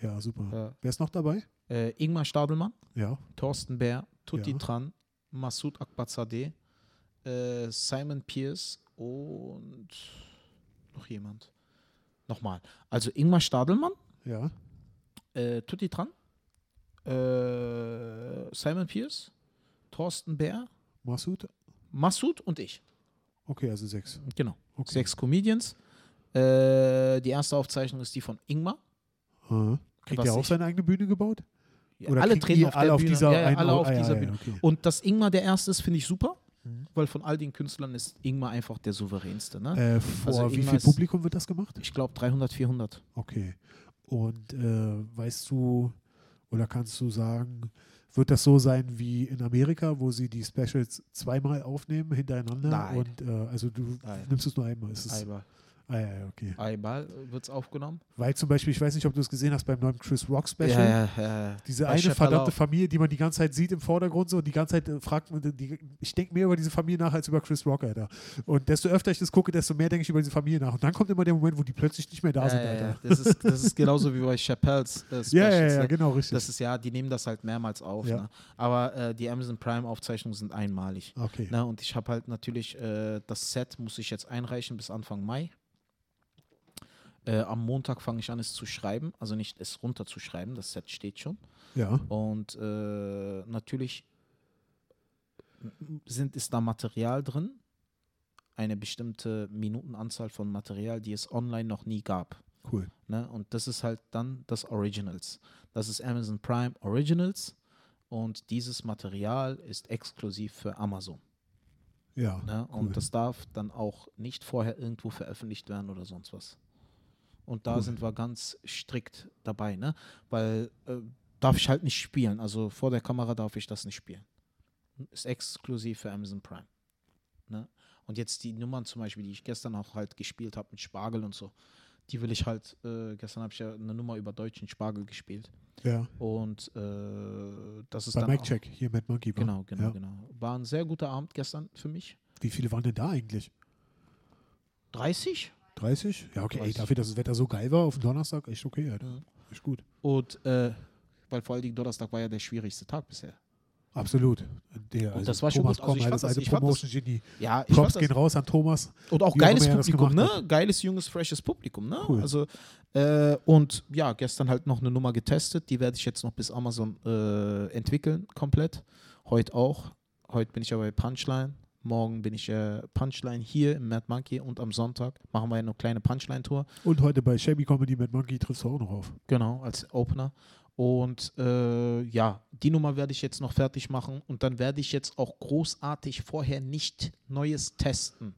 Speaker 1: Ja, super.
Speaker 2: Ja.
Speaker 1: Wer ist noch dabei?
Speaker 2: Äh, Ingmar Stadelmann,
Speaker 1: Ja.
Speaker 2: Thorsten Bär, Tutti
Speaker 1: Ja.
Speaker 2: Tran, Massoud Akbazadeh, äh, Simon Pierce und noch jemand. Nochmal. Also Ingmar Stadelmann,
Speaker 1: Ja.
Speaker 2: äh, Tutti Tran, äh, Simon Pierce, Thorsten Bär,
Speaker 1: Massoud?
Speaker 2: Massoud und ich.
Speaker 1: Okay, also sechs.
Speaker 2: Genau.
Speaker 1: Okay.
Speaker 2: Sechs Comedians. Äh, die erste Aufzeichnung ist die von Ingmar.
Speaker 1: Aha. Kriegt er auch
Speaker 2: ich-
Speaker 1: seine eigene Bühne gebaut?
Speaker 2: Ja, alle treten auf
Speaker 1: alle dieser
Speaker 2: ja, ja,
Speaker 1: einen-
Speaker 2: alle auf
Speaker 1: ah,
Speaker 2: dieser Bühne.
Speaker 1: okay.
Speaker 2: Und dass Ingmar der Erste ist, finde ich super,
Speaker 1: Mhm.
Speaker 2: weil von all den Künstlern ist Ingmar einfach der souveränste. Ne?
Speaker 1: Äh, vor
Speaker 2: Also
Speaker 1: wie
Speaker 2: Ingmar
Speaker 1: viel Publikum wird das gemacht?
Speaker 2: Ich glaube 300, 400.
Speaker 1: Okay. Und äh, weißt du oder kannst du sagen, wird das so sein wie in Amerika, wo sie die Specials zweimal aufnehmen hintereinander?
Speaker 2: Nein.
Speaker 1: Und äh, also du
Speaker 2: Nein.
Speaker 1: nimmst es nur einmal. Ist
Speaker 2: Einmal,
Speaker 1: ah, ja, ja, okay.
Speaker 2: einmal wird es aufgenommen.
Speaker 1: Weil zum Beispiel, ich weiß nicht, ob du es gesehen hast beim neuen Chris Rock Special.
Speaker 2: Ja, ja, ja.
Speaker 1: Diese
Speaker 2: Bei
Speaker 1: eine
Speaker 2: Chappelle
Speaker 1: verdammte
Speaker 2: auch.
Speaker 1: Familie, die man die ganze Zeit sieht im Vordergrund so und die ganze Zeit äh, fragt man, die, ich denke mehr über diese Familie nach als über Chris Rock, Alter. Und desto öfter ich das gucke, desto mehr denke ich über diese Familie nach. Und dann kommt immer der Moment, wo die plötzlich nicht mehr da sind,
Speaker 2: Ja, ja, ja.
Speaker 1: Alter.
Speaker 2: Das, ist, das ist genauso wie bei Chappelles äh, (laughs)
Speaker 1: Ja,
Speaker 2: Specials.
Speaker 1: ja, ja,
Speaker 2: ne?
Speaker 1: genau, richtig.
Speaker 2: Das ist ja, die nehmen das halt mehrmals auf.
Speaker 1: Ja.
Speaker 2: Ne? Aber äh, die Amazon Prime Aufzeichnungen sind einmalig.
Speaker 1: okay.
Speaker 2: Ne? Und ich habe halt natürlich, äh, das Set muss ich jetzt einreichen bis Anfang Mai. Äh, am Montag fange ich an, es zu schreiben, also nicht es runterzuschreiben, das Set steht schon.
Speaker 1: Ja.
Speaker 2: Und äh, natürlich sind, ist da Material drin, eine bestimmte Minutenanzahl von Material, die es online noch nie gab.
Speaker 1: Cool.
Speaker 2: Ne? Und das ist halt dann das Originals. Das ist Amazon Prime Originals und dieses Material ist exklusiv für Amazon.
Speaker 1: Ja.
Speaker 2: Ne?
Speaker 1: cool.
Speaker 2: Und das darf dann auch nicht vorher irgendwo veröffentlicht werden oder sonst was. Und da
Speaker 1: Cool.
Speaker 2: sind wir ganz strikt dabei, ne? Weil äh, darf ich halt nicht spielen. Also vor der Kamera darf ich das nicht spielen. Ist exklusiv für Amazon Prime. Ne? Und jetzt die Nummern zum Beispiel, die ich gestern auch halt gespielt habe mit Spargel und so, die will ich halt, äh, gestern habe ich ja eine Nummer über deutschen Spargel gespielt.
Speaker 1: ja.
Speaker 2: Und äh, das ist
Speaker 1: Bei
Speaker 2: dann
Speaker 1: Mike Check, hier Mad Monkey. wa?
Speaker 2: Genau, genau,
Speaker 1: Ja.
Speaker 2: genau. War ein sehr guter Abend gestern für mich.
Speaker 1: Wie viele waren denn da eigentlich?
Speaker 2: 30?
Speaker 1: 30? Ja, okay. Ey,
Speaker 2: 30.
Speaker 1: dafür, dass das Wetter so geil war auf dem Donnerstag, echt okay, Alter.
Speaker 2: Ja.
Speaker 1: Echt gut.
Speaker 2: Und äh, weil vor allem Donnerstag war ja der schwierigste Tag bisher.
Speaker 1: Absolut. Der,
Speaker 2: Und das war schon
Speaker 1: Thomas
Speaker 2: gut. Also ich
Speaker 1: Komm,
Speaker 2: fand
Speaker 1: das
Speaker 2: das-
Speaker 1: alte
Speaker 2: ich fand das-
Speaker 1: Promotion-Genie.
Speaker 2: Ja, ich
Speaker 1: Props
Speaker 2: fand
Speaker 1: gehen
Speaker 2: das,
Speaker 1: raus an Thomas.
Speaker 2: und auch geiles Publikum,
Speaker 1: gemacht
Speaker 2: ne? Geiles, junges, freshes Publikum, ne?
Speaker 1: Cool.
Speaker 2: Also, äh, und ja, gestern halt noch eine Nummer getestet. Die werde ich jetzt noch bis Amazon äh, entwickeln, komplett. Heute auch. Heute bin ich ja bei Punchline. Morgen bin ich äh, Punchline hier im Mad Monkey und am Sonntag machen wir eine kleine Punchline-Tour.
Speaker 1: Und heute bei Shabby Comedy mit Monkey triffst du auch noch auf.
Speaker 2: Genau, als Opener. Und äh, ja, die Nummer werde ich jetzt noch fertig machen und dann werde ich jetzt auch großartig vorher nicht Neues testen.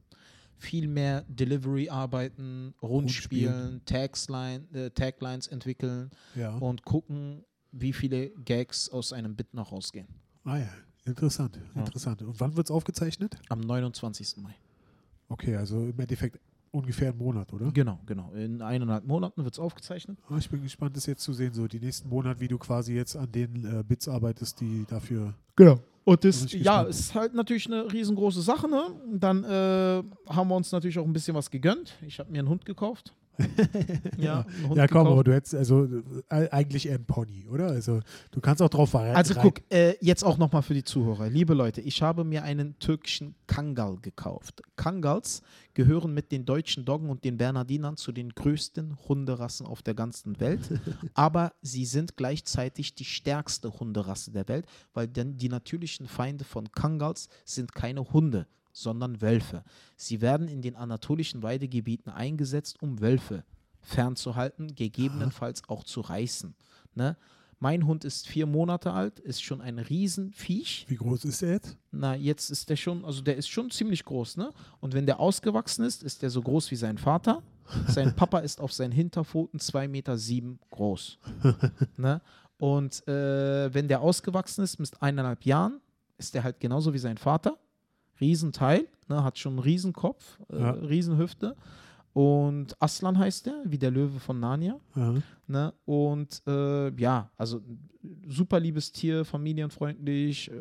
Speaker 2: Viel mehr Delivery arbeiten, Rundspielen, Tagsline, äh, Taglines entwickeln
Speaker 1: Ja.
Speaker 2: und gucken, wie viele Gags aus einem Bit noch rausgehen.
Speaker 1: Ah ja, interessant.
Speaker 2: Ja.
Speaker 1: Interessant. Und wann wird es aufgezeichnet?
Speaker 2: Am 29. Mai.
Speaker 1: Okay, also im Endeffekt ungefähr einen Monat, oder?
Speaker 2: Genau, genau. In eineinhalb Monaten wird es aufgezeichnet.
Speaker 1: Ah, ich bin gespannt, das jetzt zu sehen, so die nächsten Monate, wie du quasi jetzt an den äh, Bits arbeitest, die dafür.
Speaker 2: Genau. Und das, ja, ist halt natürlich eine riesengroße Sache. Ne? Dann äh, haben wir uns natürlich auch ein bisschen was gegönnt. Ich habe mir einen Hund gekauft. (laughs) ja,
Speaker 1: Ja, komm, aber
Speaker 2: gekauft.
Speaker 1: du hättest also äh, eigentlich eher ein Pony, oder? Also du kannst auch drauf rein.
Speaker 2: Also guck, äh, jetzt auch nochmal für die Zuhörer. Liebe Leute, ich habe mir einen türkischen Kangal gekauft. Kangals gehören mit den deutschen Doggen und den Bernardinern zu den größten Hunderassen auf der ganzen Welt. (laughs) aber sie sind gleichzeitig die stärkste Hunderasse der Welt, weil denn die natürlichen Feinde von Kangals sind keine Hunde, sondern Wölfe. Sie werden in den anatolischen Weidegebieten eingesetzt, um Wölfe fernzuhalten, gegebenenfalls auch zu reißen. Ne? Mein Hund ist vier Monate alt, ist schon ein Riesenviech.
Speaker 1: Wie groß ist er jetzt?
Speaker 2: Na, jetzt ist der schon, also der ist schon ziemlich groß, ne? Und wenn der ausgewachsen ist, ist der so groß wie sein Vater. Sein (laughs) Papa ist auf seinen Hinterpfoten 2,7 Meter sieben groß. (laughs) ne? Und äh, wenn der ausgewachsen ist mit eineinhalb Jahren, ist der halt genauso wie sein Vater. Riesenteil, ne? hat schon einen Riesenkopf, äh,
Speaker 1: Ja.
Speaker 2: Riesenhüfte. Und Aslan heißt der, wie der Löwe von Narnia.
Speaker 1: Ja.
Speaker 2: Ne? Und äh, ja, also super liebes Tier, familienfreundlich. Äh,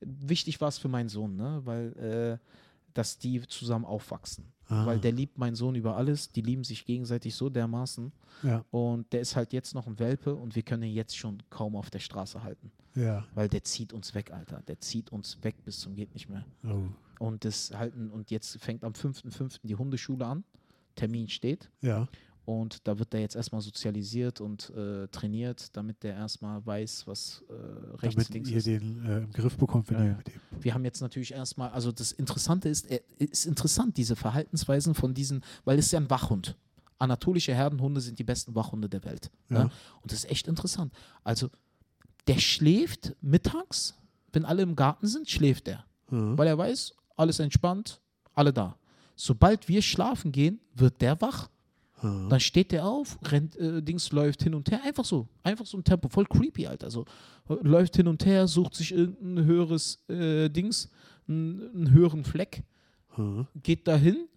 Speaker 2: wichtig war es für meinen Sohn, ne? weil äh, dass die zusammen aufwachsen.
Speaker 1: Ah.
Speaker 2: Weil der liebt meinen Sohn über alles. Die lieben sich gegenseitig so dermaßen.
Speaker 1: Ja,
Speaker 2: Und der ist halt jetzt noch ein Welpe und wir können ihn jetzt schon kaum auf der Straße halten.
Speaker 1: ja.
Speaker 2: Weil der zieht uns weg, Alter. Der zieht uns weg bis zum geht nicht mehr.
Speaker 1: Oh.
Speaker 2: Und das halten, und jetzt fängt am 5.5. die Hundeschule an. Termin steht.
Speaker 1: Ja.
Speaker 2: Und da wird er jetzt erstmal sozialisiert und äh, trainiert, damit der erstmal weiß, was äh, rechts
Speaker 1: Damit
Speaker 2: links
Speaker 1: ihr
Speaker 2: ist.
Speaker 1: den äh, im Griff bekommt, wenn
Speaker 2: Ja,
Speaker 1: ihr mit dem.
Speaker 2: Wir haben jetzt natürlich erstmal, also das Interessante ist, er ist interessant, diese Verhaltensweisen von diesen, weil es ist ja ein Wachhund. Anatolische Herdenhunde sind die besten Wachhunde der Welt.
Speaker 1: Ja.
Speaker 2: Ne? Und das ist echt interessant. Also, der schläft mittags, wenn alle im Garten sind, schläft er.
Speaker 1: Ja.
Speaker 2: Weil er weiß, alles entspannt, alle da. Sobald wir schlafen gehen, wird der wach.
Speaker 1: Ja.
Speaker 2: Dann steht der auf, rennt, äh, Dings läuft hin und her, einfach so, einfach so ein Tempo, voll creepy, Alter. So, äh, läuft hin und her, sucht sich irgendein höheres äh, Dings, einen, höheren Fleck,
Speaker 1: Ja.
Speaker 2: geht dahin,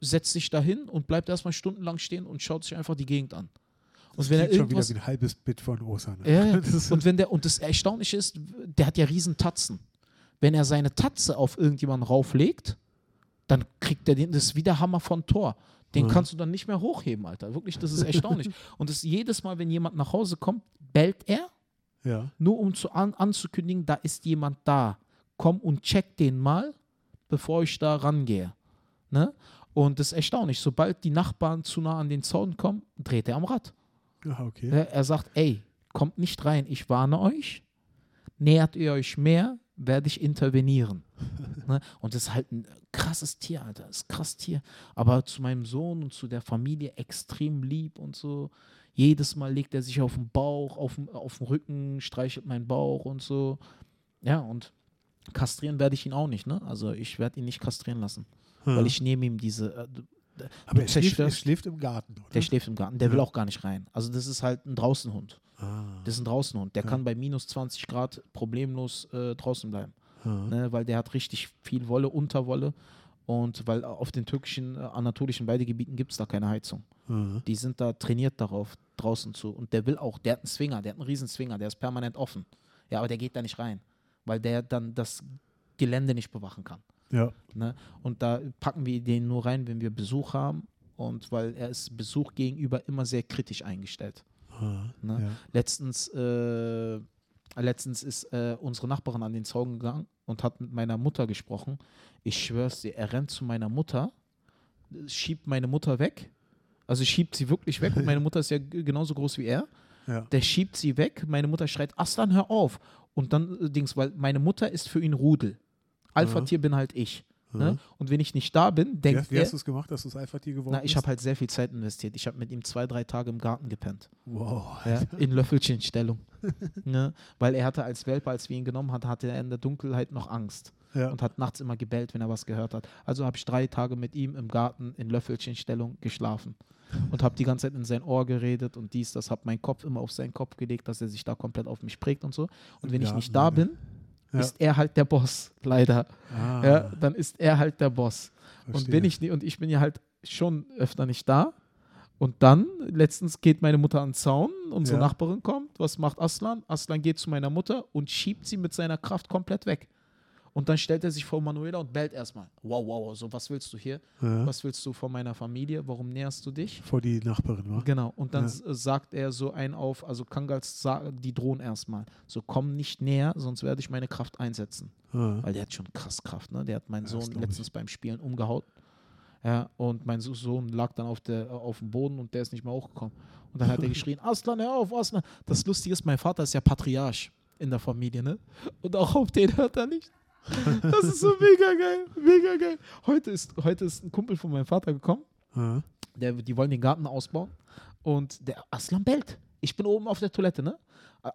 Speaker 2: setzt sich dahin und bleibt erstmal stundenlang stehen und schaut sich einfach die Gegend an. Und
Speaker 1: Das
Speaker 2: wenn er
Speaker 1: schon wieder wie ein halbes Bit von Osan.
Speaker 2: ja, ja. (laughs)
Speaker 1: Ist,
Speaker 2: Und wenn der, und das Erstaunliche ist, der hat ja riesen Tatzen. Wenn er seine Tatze auf irgendjemanden rauflegt, dann kriegt er den, das ist wie der Hammer von Thor. Den
Speaker 1: Mhm.
Speaker 2: kannst du dann nicht mehr hochheben, Alter. Wirklich, das ist erstaunlich. (laughs) und das jedes Mal, wenn jemand nach Hause kommt, bellt er,
Speaker 1: ja.
Speaker 2: nur um zu an, anzukündigen, da ist jemand da. Komm und check den mal, bevor ich da rangehe. Ne? Und das ist erstaunlich. Sobald die Nachbarn zu nah an den Zaun kommen, dreht er am Rad.
Speaker 1: Ah, okay.
Speaker 2: Er sagt, ey, kommt nicht rein, ich warne euch. Nähert ihr euch mehr, werde ich intervenieren. (laughs) ne? Und das ist halt ein krasses Tier, Alter. Das ist ein krasses Tier. Aber zu meinem Sohn und zu der Familie extrem lieb und so. Jedes Mal legt er sich auf den Bauch, auf den, auf den Rücken, streichelt meinen Bauch und so. Ja, und kastrieren werde ich ihn auch nicht, ne? Also ich werde ihn nicht kastrieren lassen.
Speaker 1: Ja.
Speaker 2: Weil ich nehme ihm diese. Äh,
Speaker 1: Aber er schläft, er schläft im Garten, oder?
Speaker 2: der schläft im Garten, der will
Speaker 1: Ja.
Speaker 2: auch gar nicht rein. Also das ist halt ein Draußenhund.
Speaker 1: Ah.
Speaker 2: Das ist ein Draußenhund. Der
Speaker 1: Ja.
Speaker 2: kann bei minus 20 Grad problemlos äh, draußen bleiben.
Speaker 1: ah.
Speaker 2: Ne? Weil der hat richtig viel Wolle, Unterwolle. Und weil auf den türkischen, äh, anatolischen Weidegebieten gibt es da keine Heizung.
Speaker 1: Ah.
Speaker 2: Die sind da trainiert darauf, draußen zu. Und der will auch, der hat einen Swinger, der hat einen riesen Swinger, der ist permanent offen. Ja, aber der geht da nicht rein, weil der dann das Gelände nicht bewachen kann.
Speaker 1: Ja.
Speaker 2: Ne? Und da packen wir den nur rein, wenn wir Besuch haben. Und weil er ist Besuch gegenüber immer sehr kritisch eingestellt.
Speaker 1: Ah.
Speaker 2: Ne?
Speaker 1: Ja.
Speaker 2: Letztens, äh, letztens ist äh, unsere Nachbarin an den Zaun gegangen und hat mit meiner Mutter gesprochen. Ich schwör's dir, er rennt zu meiner Mutter, schiebt meine Mutter weg. Also schiebt sie wirklich weg und meine Mutter ist ja genauso groß wie er.
Speaker 1: Ja.
Speaker 2: Der schiebt sie weg, meine Mutter schreit, Aslan, hör auf. Und dann äh, Dings, weil meine Mutter ist für ihn Rudel. Alpha-Tier bin halt ich. Ne? Und wenn ich nicht da bin,
Speaker 1: Wie,
Speaker 2: denkt
Speaker 1: hast- wie
Speaker 2: er,
Speaker 1: hast du es gemacht, dass du es Alpha-Tier geworden
Speaker 2: na, ich habe halt sehr viel Zeit investiert. Ich habe mit ihm zwei, drei Tage im Garten gepennt.
Speaker 1: Wow.
Speaker 2: Ja, (laughs) in Löffelchenstellung. ne? Weil er hatte als Welpe, als wir ihn genommen hatten, hatte er in der Dunkelheit noch Angst
Speaker 1: Ja.
Speaker 2: und hat nachts immer gebellt, wenn er was gehört hat. Also habe ich drei Tage mit ihm im Garten in Löffelchenstellung geschlafen und habe die ganze Zeit in sein Ohr geredet und dies, das, habe meinen Kopf immer auf seinen Kopf gelegt, dass er sich da komplett auf mich prägt und so. Und wenn ich
Speaker 1: Garten,
Speaker 2: nicht da
Speaker 1: ja.
Speaker 2: bin,
Speaker 1: Ja.
Speaker 2: ist er halt der Boss, leider.
Speaker 1: Ah,
Speaker 2: Ja, dann ist er halt der Boss. Und
Speaker 1: verstehe.
Speaker 2: wenn ich nie, und ich bin ja halt schon öfter nicht da. Und dann, letztens geht meine Mutter an den Zaun, unsere
Speaker 1: Ja.
Speaker 2: Nachbarin kommt. Was macht Aslan? Aslan geht zu meiner Mutter und schiebt sie mit seiner Kraft komplett weg. Und dann stellt er sich vor Manuela und bellt erstmal. Wow, wow, so was willst du hier?
Speaker 1: ja.
Speaker 2: Was willst du von meiner Familie? Warum näherst du dich?
Speaker 1: Vor die Nachbarin, wa?
Speaker 2: Genau. Und dann
Speaker 1: Ja.
Speaker 2: s- sagt er so ein auf, also Kangals, die drohen erstmal. So, komm nicht näher, sonst werde ich meine Kraft einsetzen.
Speaker 1: Ah.
Speaker 2: Weil der hat schon krass Kraft, ne? Der hat meinen
Speaker 1: Ja,
Speaker 2: Sohn letztens beim Spielen umgehauen. Ja, und mein So- Sohn lag dann auf, der, auf dem Boden und der ist nicht mehr hochgekommen. Und dann hat er (laughs) geschrien, Aslan, hör auf, Aslan. Das Lustige ist, mein Vater ist ja Patriarch in der Familie, ne? Und auch auf den hört er nicht. (laughs) Das ist so mega geil, mega geil. Heute ist, heute ist ein Kumpel von meinem Vater gekommen,
Speaker 1: Ah.
Speaker 2: der, die wollen den Garten ausbauen und der Aslan bellt. Ich bin oben auf der Toilette, ne?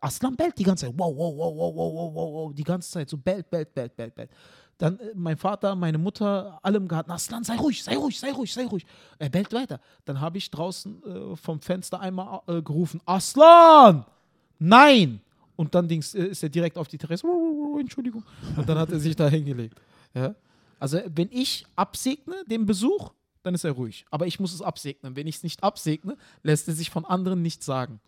Speaker 2: Aslan bellt die ganze Zeit. Wow, wow, wow, wow, wow, wow, wow, wow. Die ganze Zeit so bellt, bellt, bellt, bellt, bellt. Dann äh, mein Vater, meine Mutter, alle im Garten. Aslan, sei ruhig, sei ruhig, sei ruhig, sei ruhig. Er bellt weiter. Dann habe ich draußen äh, vom Fenster einmal äh, gerufen: Aslan! Nein! Und dann dings, äh, ist er direkt auf die Terrasse. Entschuldigung. Und dann hat er sich da hingelegt. Ja? Also, wenn ich absegne den Besuch, dann ist er ruhig. Aber ich muss es absegnen. Wenn ich es nicht absegne, lässt er sich von anderen nichts sagen.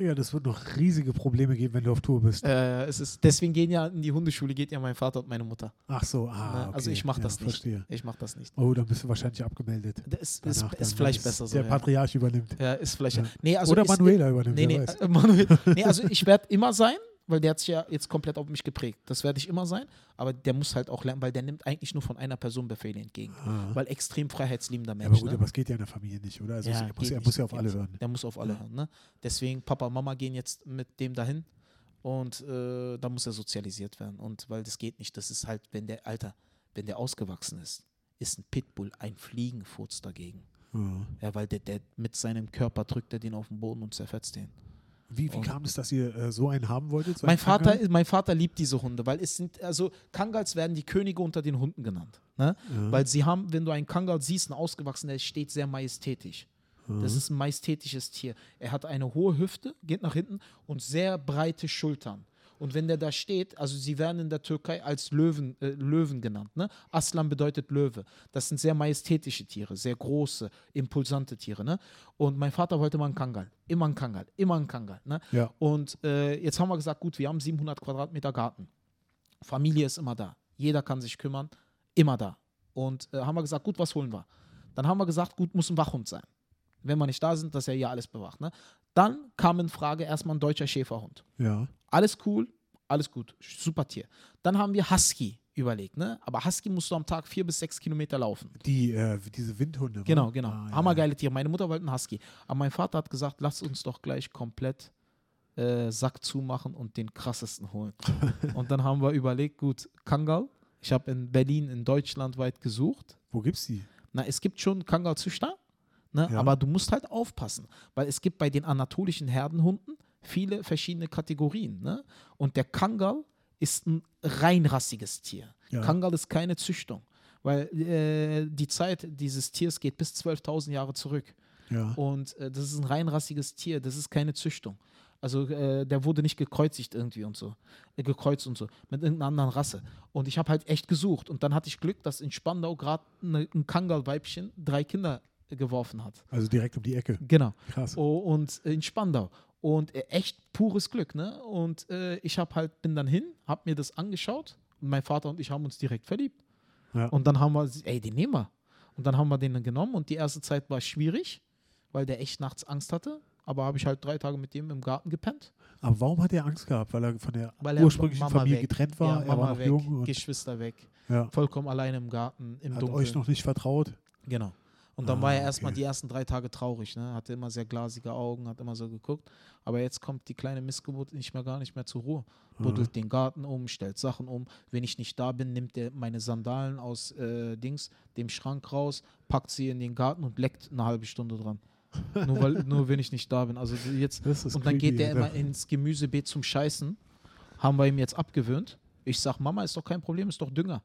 Speaker 1: Ja, das wird noch riesige Probleme geben, wenn du auf Tour bist.
Speaker 2: Äh, es ist, deswegen gehen ja in die Hundeschule geht ja mein Vater und meine Mutter.
Speaker 1: Ach so, ah,
Speaker 2: Ne?
Speaker 1: okay.
Speaker 2: Also ich mache
Speaker 1: ja,
Speaker 2: das nicht.
Speaker 1: Verstehe.
Speaker 2: Ich mache das nicht.
Speaker 1: Oh, dann bist du wahrscheinlich abgemeldet.
Speaker 2: Das ist, ist,
Speaker 1: wenn
Speaker 2: vielleicht
Speaker 1: es
Speaker 2: besser so.
Speaker 1: Der
Speaker 2: Ja.
Speaker 1: Patriarch übernimmt.
Speaker 2: ja, ist vielleicht.
Speaker 1: Ja.
Speaker 2: Nee, also
Speaker 1: Oder
Speaker 2: ist,
Speaker 1: Manuela übernimmt,
Speaker 2: Nee, nee, äh, Manuel. nee, also ich werde immer sein, weil der hat sich ja jetzt komplett auf mich geprägt. Das werde ich immer sein, aber der muss halt auch lernen, weil der nimmt eigentlich nur von einer Person Befehle entgegen.
Speaker 1: Ah.
Speaker 2: Weil extrem freiheitsliebender
Speaker 1: Ja,
Speaker 2: Mensch.
Speaker 1: aber gut,
Speaker 2: ne?
Speaker 1: aber es geht ja in der Familie nicht, oder? Also
Speaker 2: Ja,
Speaker 1: er, muss, er muss ja auf alle hören.
Speaker 2: Der muss auf alle hören. Ne? Deswegen, Papa und Mama gehen jetzt mit dem dahin und äh, da muss er sozialisiert werden. Und weil das geht nicht, das ist halt, wenn der, Alter, wenn der ausgewachsen ist, ist ein Pitbull ein Fliegenfurz dagegen.
Speaker 1: Ja.
Speaker 2: Ja, weil der, der mit seinem Körper drückt er den auf den Boden und zerfetzt den.
Speaker 1: Wie, wie kam es, dass ihr äh, so einen haben wolltet? so
Speaker 2: Mein
Speaker 1: einen
Speaker 2: Vater,
Speaker 1: Kangal?
Speaker 2: mein Vater liebt diese Hunde, weil es sind, also Kangals werden die Könige unter den Hunden genannt. Ne?
Speaker 1: Ja.
Speaker 2: Weil sie haben, wenn du einen Kangal siehst, einen ausgewachsenen, der steht sehr majestätisch.
Speaker 1: Mhm.
Speaker 2: Das ist ein majestätisches Tier. Er hat eine hohe Hüfte, geht nach hinten und sehr breite Schultern. Und wenn der da steht, also sie werden in der Türkei als Löwen, äh, Löwen genannt. Ne? Aslan bedeutet Löwe. Das sind sehr majestätische Tiere, sehr große, impulsante Tiere. Ne? Und mein Vater wollte mal einen Kangal. Immer einen Kangal, immer einen Kangal. Ne?
Speaker 1: Ja.
Speaker 2: Und äh, jetzt haben wir gesagt, gut, wir haben 700 Quadratmeter Garten. Familie ist immer da. Jeder kann sich kümmern, immer da. Und äh, haben wir gesagt, gut, was holen wir? Dann haben wir gesagt, gut, muss ein Wachhund sein. Wenn wir nicht da sind, dass er hier alles bewacht. Ne? Dann kam in Frage erstmal ein deutscher Schäferhund.
Speaker 1: Ja.
Speaker 2: Alles cool, alles gut, super Tier. Dann haben wir Husky überlegt, ne? Aber Husky musst du am Tag vier bis sechs Kilometer laufen.
Speaker 1: Die, äh, diese Windhunde.
Speaker 2: Genau, genau.
Speaker 1: Ah, ja.
Speaker 2: Hammergeile Tiere. Meine Mutter wollte einen Husky. Aber mein Vater hat gesagt, lass uns doch gleich komplett äh, Sack zumachen und den krassesten holen. (laughs) und dann haben wir überlegt, gut, Kangal. Ich habe in Berlin, in Deutschland weit gesucht.
Speaker 1: Wo gibt's die?
Speaker 2: Na, es gibt schon Kangal-Züchter, ne?
Speaker 1: Ja.
Speaker 2: aber du musst halt aufpassen, weil es gibt bei den anatolischen Herdenhunden viele verschiedene Kategorien. Ne? Und der Kangal ist ein reinrassiges Tier.
Speaker 1: Ja.
Speaker 2: Kangal ist keine Züchtung, weil äh, die Zeit dieses Tiers geht bis 12.000 Jahre zurück.
Speaker 1: Ja.
Speaker 2: Und äh, das ist ein reinrassiges Tier, das ist keine Züchtung. Also äh, der wurde nicht gekreuzigt irgendwie und so. Äh, gekreuzt und so. Mit irgendeiner anderen Rasse. Und ich habe halt echt gesucht. Und dann hatte ich Glück, dass in Spandau gerade ne, ein Kangal-Weibchen drei Kinder geworfen hat.
Speaker 1: Also direkt um die Ecke.
Speaker 2: Genau.
Speaker 1: Krass.
Speaker 2: Oh, und in Spandau. Und äh, echt pures Glück, ne? Und äh, ich habe halt, bin dann hin, habe mir das angeschaut. Und mein Vater und ich haben uns direkt verliebt.
Speaker 1: Ja.
Speaker 2: Und dann haben wir, ey, den nehmen wir. Und dann haben wir den dann genommen und die erste Zeit war schwierig, weil der echt nachts Angst hatte. Aber habe ich halt drei Tage mit dem im Garten gepennt.
Speaker 1: Aber warum hat er Angst gehabt? Weil er von der
Speaker 2: er
Speaker 1: ursprünglichen
Speaker 2: Mama
Speaker 1: Familie
Speaker 2: weg.
Speaker 1: getrennt war?
Speaker 2: Ja,
Speaker 1: er
Speaker 2: Mama
Speaker 1: war noch
Speaker 2: weg,
Speaker 1: jung
Speaker 2: Geschwister weg,
Speaker 1: ja,
Speaker 2: vollkommen alleine im Garten, im
Speaker 1: hat
Speaker 2: Dunkeln.
Speaker 1: euch noch nicht vertraut.
Speaker 2: Genau. Und dann
Speaker 1: Ah,
Speaker 2: war er erstmal
Speaker 1: okay.
Speaker 2: die ersten drei Tage traurig, ne? Hatte immer sehr glasige Augen, hat immer so geguckt. Aber jetzt kommt die kleine Missgeburt nicht mehr gar nicht mehr zur Ruhe. Buddelt den Garten um, stellt Sachen um. Wenn ich nicht da bin, nimmt er meine Sandalen aus äh, Dings, dem Schrank raus, packt sie in den Garten und leckt eine halbe Stunde dran. nur, weil, (laughs) nur wenn ich nicht da bin. Also jetzt und dann geht der immer ins Gemüsebeet zum Scheißen. Haben wir ihm jetzt abgewöhnt. Ich sag, Mama, ist doch kein Problem, ist doch Dünger.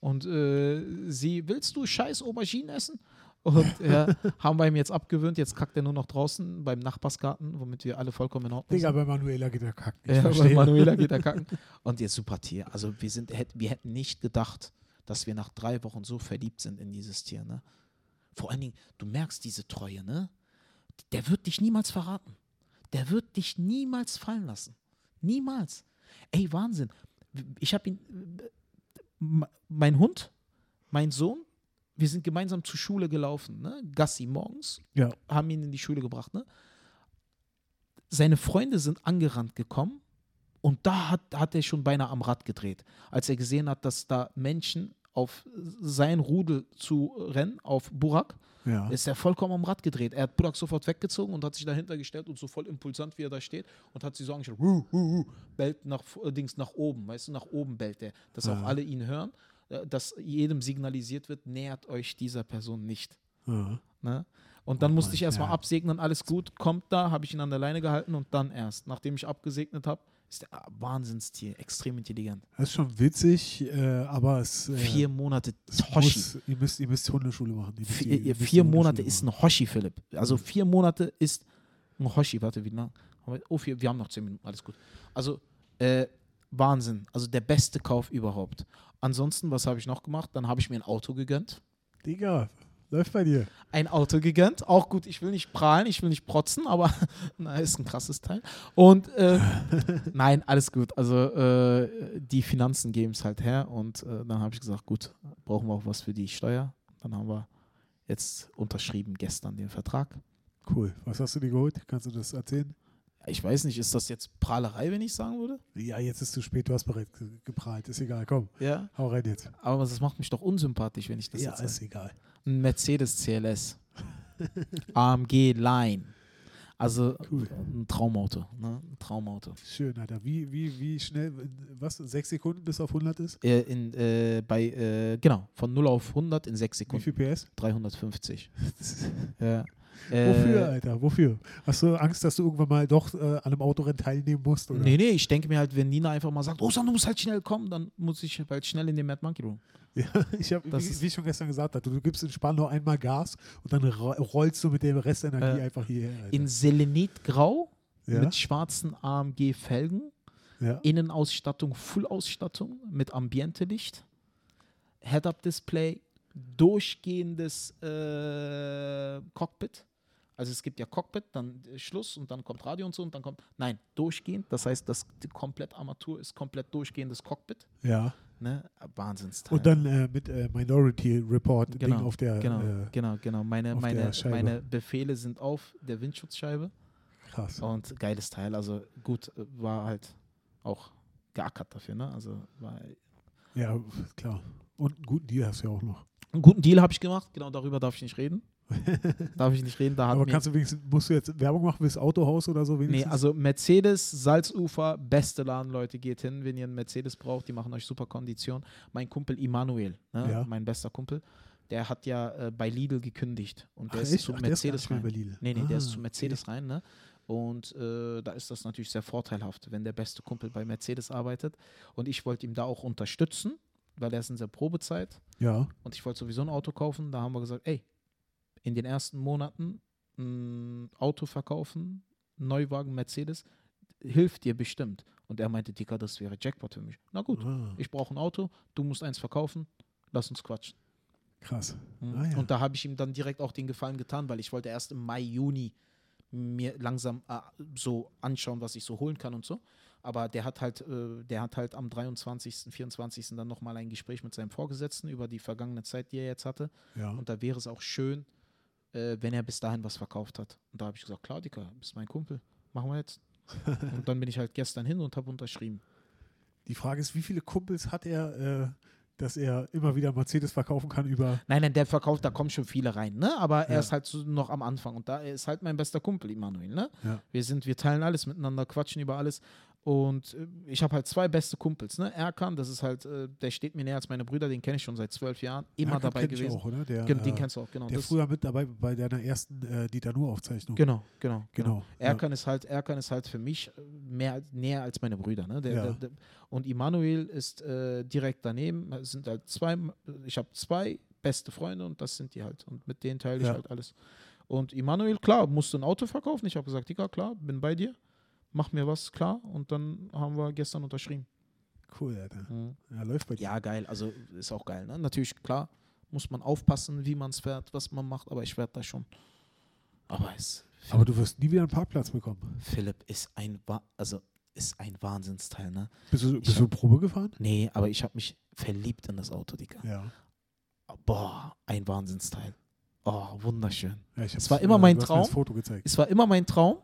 Speaker 2: Und äh, sie, willst du scheiß Auberginen essen? Und ja, haben wir ihm jetzt abgewöhnt. Jetzt kackt er nur noch draußen beim Nachbarsgarten, womit wir alle vollkommen in Ordnung
Speaker 1: Digga,
Speaker 2: sind.
Speaker 1: bei Manuela geht er kacken. Ich
Speaker 2: Ja, bei
Speaker 1: verstehe.
Speaker 2: Manuela (laughs) geht er kacken. Und jetzt super Tier. Also wir, sind, hätt- wir hätten nicht gedacht, dass wir nach drei Wochen so verliebt sind in dieses Tier. Ne? Vor allen Dingen, du merkst diese Treue, ne? Der wird dich niemals verraten. Der wird dich niemals fallen lassen. Niemals. Ey, Wahnsinn. Ich habe ihn, m- mein Hund, mein Sohn, wir sind gemeinsam zur Schule gelaufen, ne? Gassi morgens,
Speaker 1: Ja.
Speaker 2: haben ihn in die Schule gebracht, ne? Seine Freunde sind angerannt gekommen und da hat, hat er schon beinahe am Rad gedreht, als er gesehen hat, dass da Menschen auf sein Rudel zu rennen, auf Burak,
Speaker 1: Ja.
Speaker 2: ist er vollkommen am Rad gedreht. Er hat Burak sofort weggezogen und hat sich dahinter gestellt und so voll impulsant, wie er da steht, und hat sie so ruh, bellt nach, äh, Dings nach oben, weißt du, nach oben bellt er, dass auch
Speaker 1: Ja.
Speaker 2: alle ihn hören, dass jedem signalisiert wird, nähert euch dieser Person nicht.
Speaker 1: Ja.
Speaker 2: Ne? Und dann
Speaker 1: Oh
Speaker 2: musste ich erstmal
Speaker 1: ja.
Speaker 2: absegnen, alles gut, kommt da, habe ich ihn an der Leine gehalten und dann erst, nachdem ich abgesegnet habe, ist der ah, Wahnsinnstier, extrem intelligent.
Speaker 1: Das ist schon witzig, äh, aber es. Äh,
Speaker 2: Vier Monate Hoshi.
Speaker 1: muss, ihr, müsst, ihr müsst Hundeschule machen. Ihr müsst,
Speaker 2: Vier,
Speaker 1: ihr die
Speaker 2: vier Monate ist
Speaker 1: machen.
Speaker 2: ein Hoshi, Philipp. Also vier Monate ist ein Hoshi. Warte, wie lang? Haben wir- Oh, vier, wir haben noch zehn Minuten, alles gut. Also, äh, Wahnsinn. Also der beste Kauf überhaupt. Ansonsten, was habe ich noch gemacht? Dann habe ich mir ein Auto gegönnt.
Speaker 1: Digga, läuft bei dir.
Speaker 2: Ein Auto gegönnt. Auch gut, ich will nicht prahlen, ich will nicht protzen, aber (laughs) na, ist ein krasses Teil. Und äh, (laughs) nein, alles gut. Also äh, die Finanzen geben es halt her. Und äh, dann habe ich gesagt, gut, brauchen wir auch was für die Steuer. Dann haben wir jetzt unterschrieben gestern den Vertrag.
Speaker 1: Cool. Was hast du dir geholt? Kannst du das erzählen?
Speaker 2: Ich weiß nicht, ist das jetzt Prahlerei, wenn ich sagen würde?
Speaker 1: Ja, jetzt ist zu spät, du hast bereits ge- geprahlt. Ist egal, komm,
Speaker 2: Ja.
Speaker 1: hau rein jetzt.
Speaker 2: Aber das macht mich doch unsympathisch, wenn ich das
Speaker 1: ja,
Speaker 2: jetzt sage.
Speaker 1: ist egal.
Speaker 2: Ein Mercedes CLS. (laughs) AMG Line. Also
Speaker 1: Cool.
Speaker 2: ein Traumauto. Ne? Ein Traumauto.
Speaker 1: Schön, Alter. Wie, wie, wie schnell, was, sechs Sekunden bis auf 100 ist?
Speaker 2: Äh, in, äh, bei, äh, genau, von 0 auf 100 in 6
Speaker 1: Wie
Speaker 2: Sekunden.
Speaker 1: viel PS?
Speaker 2: 350. (laughs) Ja.
Speaker 1: Wofür,
Speaker 2: Äh,
Speaker 1: Alter? Wofür? Hast du Angst, dass du irgendwann mal doch äh, an einem Autorennen teilnehmen musst? Oder?
Speaker 2: Nee, nee, ich denke mir halt, wenn Nina einfach mal sagt, oh, Sam, du musst halt schnell kommen, dann muss ich halt schnell in den Mad Monkey Room. (laughs)
Speaker 1: Ja, ich habe,
Speaker 2: Das
Speaker 1: wie, wie ich schon gestern gesagt habe, du gibst in Spandau einmal Gas und dann ro- rollst du mit der Restenergie
Speaker 2: Äh,
Speaker 1: einfach hierher. Alter.
Speaker 2: In Selenitgrau
Speaker 1: ja?
Speaker 2: mit schwarzen AMG-Felgen,
Speaker 1: ja?
Speaker 2: Innenausstattung, Full-Ausstattung mit Ambiente-Licht, Head-Up-Display, durchgehendes äh, Cockpit. Also es gibt ja Cockpit, dann Schluss und dann kommt Radio und so und dann kommt, nein, durchgehend. Das heißt, das die komplett Armatur ist komplett durchgehendes Cockpit.
Speaker 1: ja.
Speaker 2: Ne? Wahnsinnsteil.
Speaker 1: Und dann äh, mit äh, Minority Report Ding
Speaker 2: Genau,
Speaker 1: auf der
Speaker 2: genau,
Speaker 1: äh,
Speaker 2: genau, genau. Meine, meine, meine Befehle sind auf der Windschutzscheibe
Speaker 1: krass.
Speaker 2: und geiles Teil. Also gut, äh, war halt auch geackert dafür, ne? Also war
Speaker 1: Ja, klar. Und einen guten Deal hast du ja auch noch.
Speaker 2: einen guten Deal habe ich gemacht, genau darüber darf ich nicht reden. (laughs) darf ich nicht reden, da hat
Speaker 1: Aber kannst du wenigstens, musst du jetzt Werbung machen fürs Autohaus oder so
Speaker 2: Nee,
Speaker 1: wenigstens?
Speaker 2: also Mercedes, Salzufer, beste Laden, Leute, geht hin, wenn ihr einen Mercedes braucht, die machen euch super Kondition. Mein Kumpel Immanuel, ne,
Speaker 1: Ja.
Speaker 2: mein bester Kumpel, der hat ja äh, bei Lidl gekündigt und der
Speaker 1: Ach,
Speaker 2: ist
Speaker 1: echt?
Speaker 2: zu
Speaker 1: Ach, der ist
Speaker 2: Mercedes rein. Nee, nee, der ist
Speaker 1: Ah,
Speaker 2: zu Mercedes rein, ne? Und äh, da ist das natürlich sehr vorteilhaft, wenn der beste Kumpel bei Mercedes arbeitet. Und ich wollte ihm da auch unterstützen, weil er ist in der Probezeit
Speaker 1: Ja,
Speaker 2: und ich wollte sowieso ein Auto kaufen. Da haben wir gesagt, ey, in den ersten Monaten ein Auto verkaufen, Neuwagen Mercedes, hilft dir bestimmt. Und er meinte, Dicker, das wäre Jackpot für mich. Na gut,
Speaker 1: ah,
Speaker 2: ich brauche ein Auto, du musst eins verkaufen, lass uns quatschen.
Speaker 1: krass.
Speaker 2: Mhm.
Speaker 1: Ah, ja.
Speaker 2: Und da habe ich ihm dann direkt auch den Gefallen getan, weil ich wollte erst im Mai, Juni mir langsam äh, so anschauen, was ich so holen kann und so. Aber der hat halt, äh, der hat halt am 23., 24. dann nochmal ein Gespräch mit seinem Vorgesetzten über die vergangene Zeit, die er jetzt hatte.
Speaker 1: Ja.
Speaker 2: Und da wäre es auch schön, äh, wenn er bis dahin was verkauft hat. Und da habe ich gesagt, klar, Dicker, bist mein Kumpel, machen wir jetzt. (laughs) und dann bin ich halt gestern hin und habe unterschrieben.
Speaker 1: Die Frage ist, wie viele Kumpels hat er, äh, dass er immer wieder Mercedes verkaufen kann über.
Speaker 2: Nein, nein, der verkauft, da kommen schon viele rein, ne? Aber er
Speaker 1: Ja.
Speaker 2: ist halt so noch am Anfang und da er ist halt mein bester Kumpel, Immanuel, ne?
Speaker 1: Ja.
Speaker 2: Wir sind, wir teilen alles miteinander, quatschen über alles. Und äh, ich habe halt zwei beste Kumpels, ne? Erkan, das ist halt, äh, der steht mir näher als meine Brüder, den kenne ich schon seit zwölf Jahren, immer
Speaker 1: Erkan
Speaker 2: dabei gewesen.
Speaker 1: Auch, oder? Der,
Speaker 2: Gen- den
Speaker 1: äh,
Speaker 2: kennst du auch, genau.
Speaker 1: der
Speaker 2: das-
Speaker 1: früher mit dabei bei deiner ersten äh, Dieter Nuhr-Aufzeichnung.
Speaker 2: Genau, genau, genau.
Speaker 1: Genau, ja.
Speaker 2: Erkan ist halt, Erkan ist halt für mich mehr näher als meine Brüder. Ne? Der,
Speaker 1: Ja.
Speaker 2: der, der, und Immanuel ist äh, direkt daneben. Es sind halt zwei, ich habe zwei beste Freunde und das sind die halt. Und mit denen teile ich
Speaker 1: Ja.
Speaker 2: halt alles. Und Immanuel, klar, musste ein Auto verkaufen. Ich habe gesagt, Digga, klar, bin bei dir. Mach mir was klar. Und dann haben wir gestern unterschrieben.
Speaker 1: Cool, Alter. Ja, läuft bei dir.
Speaker 2: Ja, geil. Also ist auch geil. Ne? Natürlich, klar, muss man aufpassen, wie man es fährt, was man macht. Aber ich werde da schon. Aber es
Speaker 1: Aber du wirst nie wieder einen Parkplatz bekommen.
Speaker 2: Philipp ist ein, Wa- also ist ein Wahnsinnsteil, ne?
Speaker 1: Bist du,
Speaker 2: Ich
Speaker 1: bist du Probe gefahren?
Speaker 2: Nee, aber ich habe mich verliebt in das Auto, Digga.
Speaker 1: Ja.
Speaker 2: Boah, ein Wahnsinnsteil. Oh, wunderschön.
Speaker 1: ja ich
Speaker 2: Es war immer mein
Speaker 1: mir das
Speaker 2: Traum.
Speaker 1: Foto gezeigt.
Speaker 2: Es war immer mein Traum,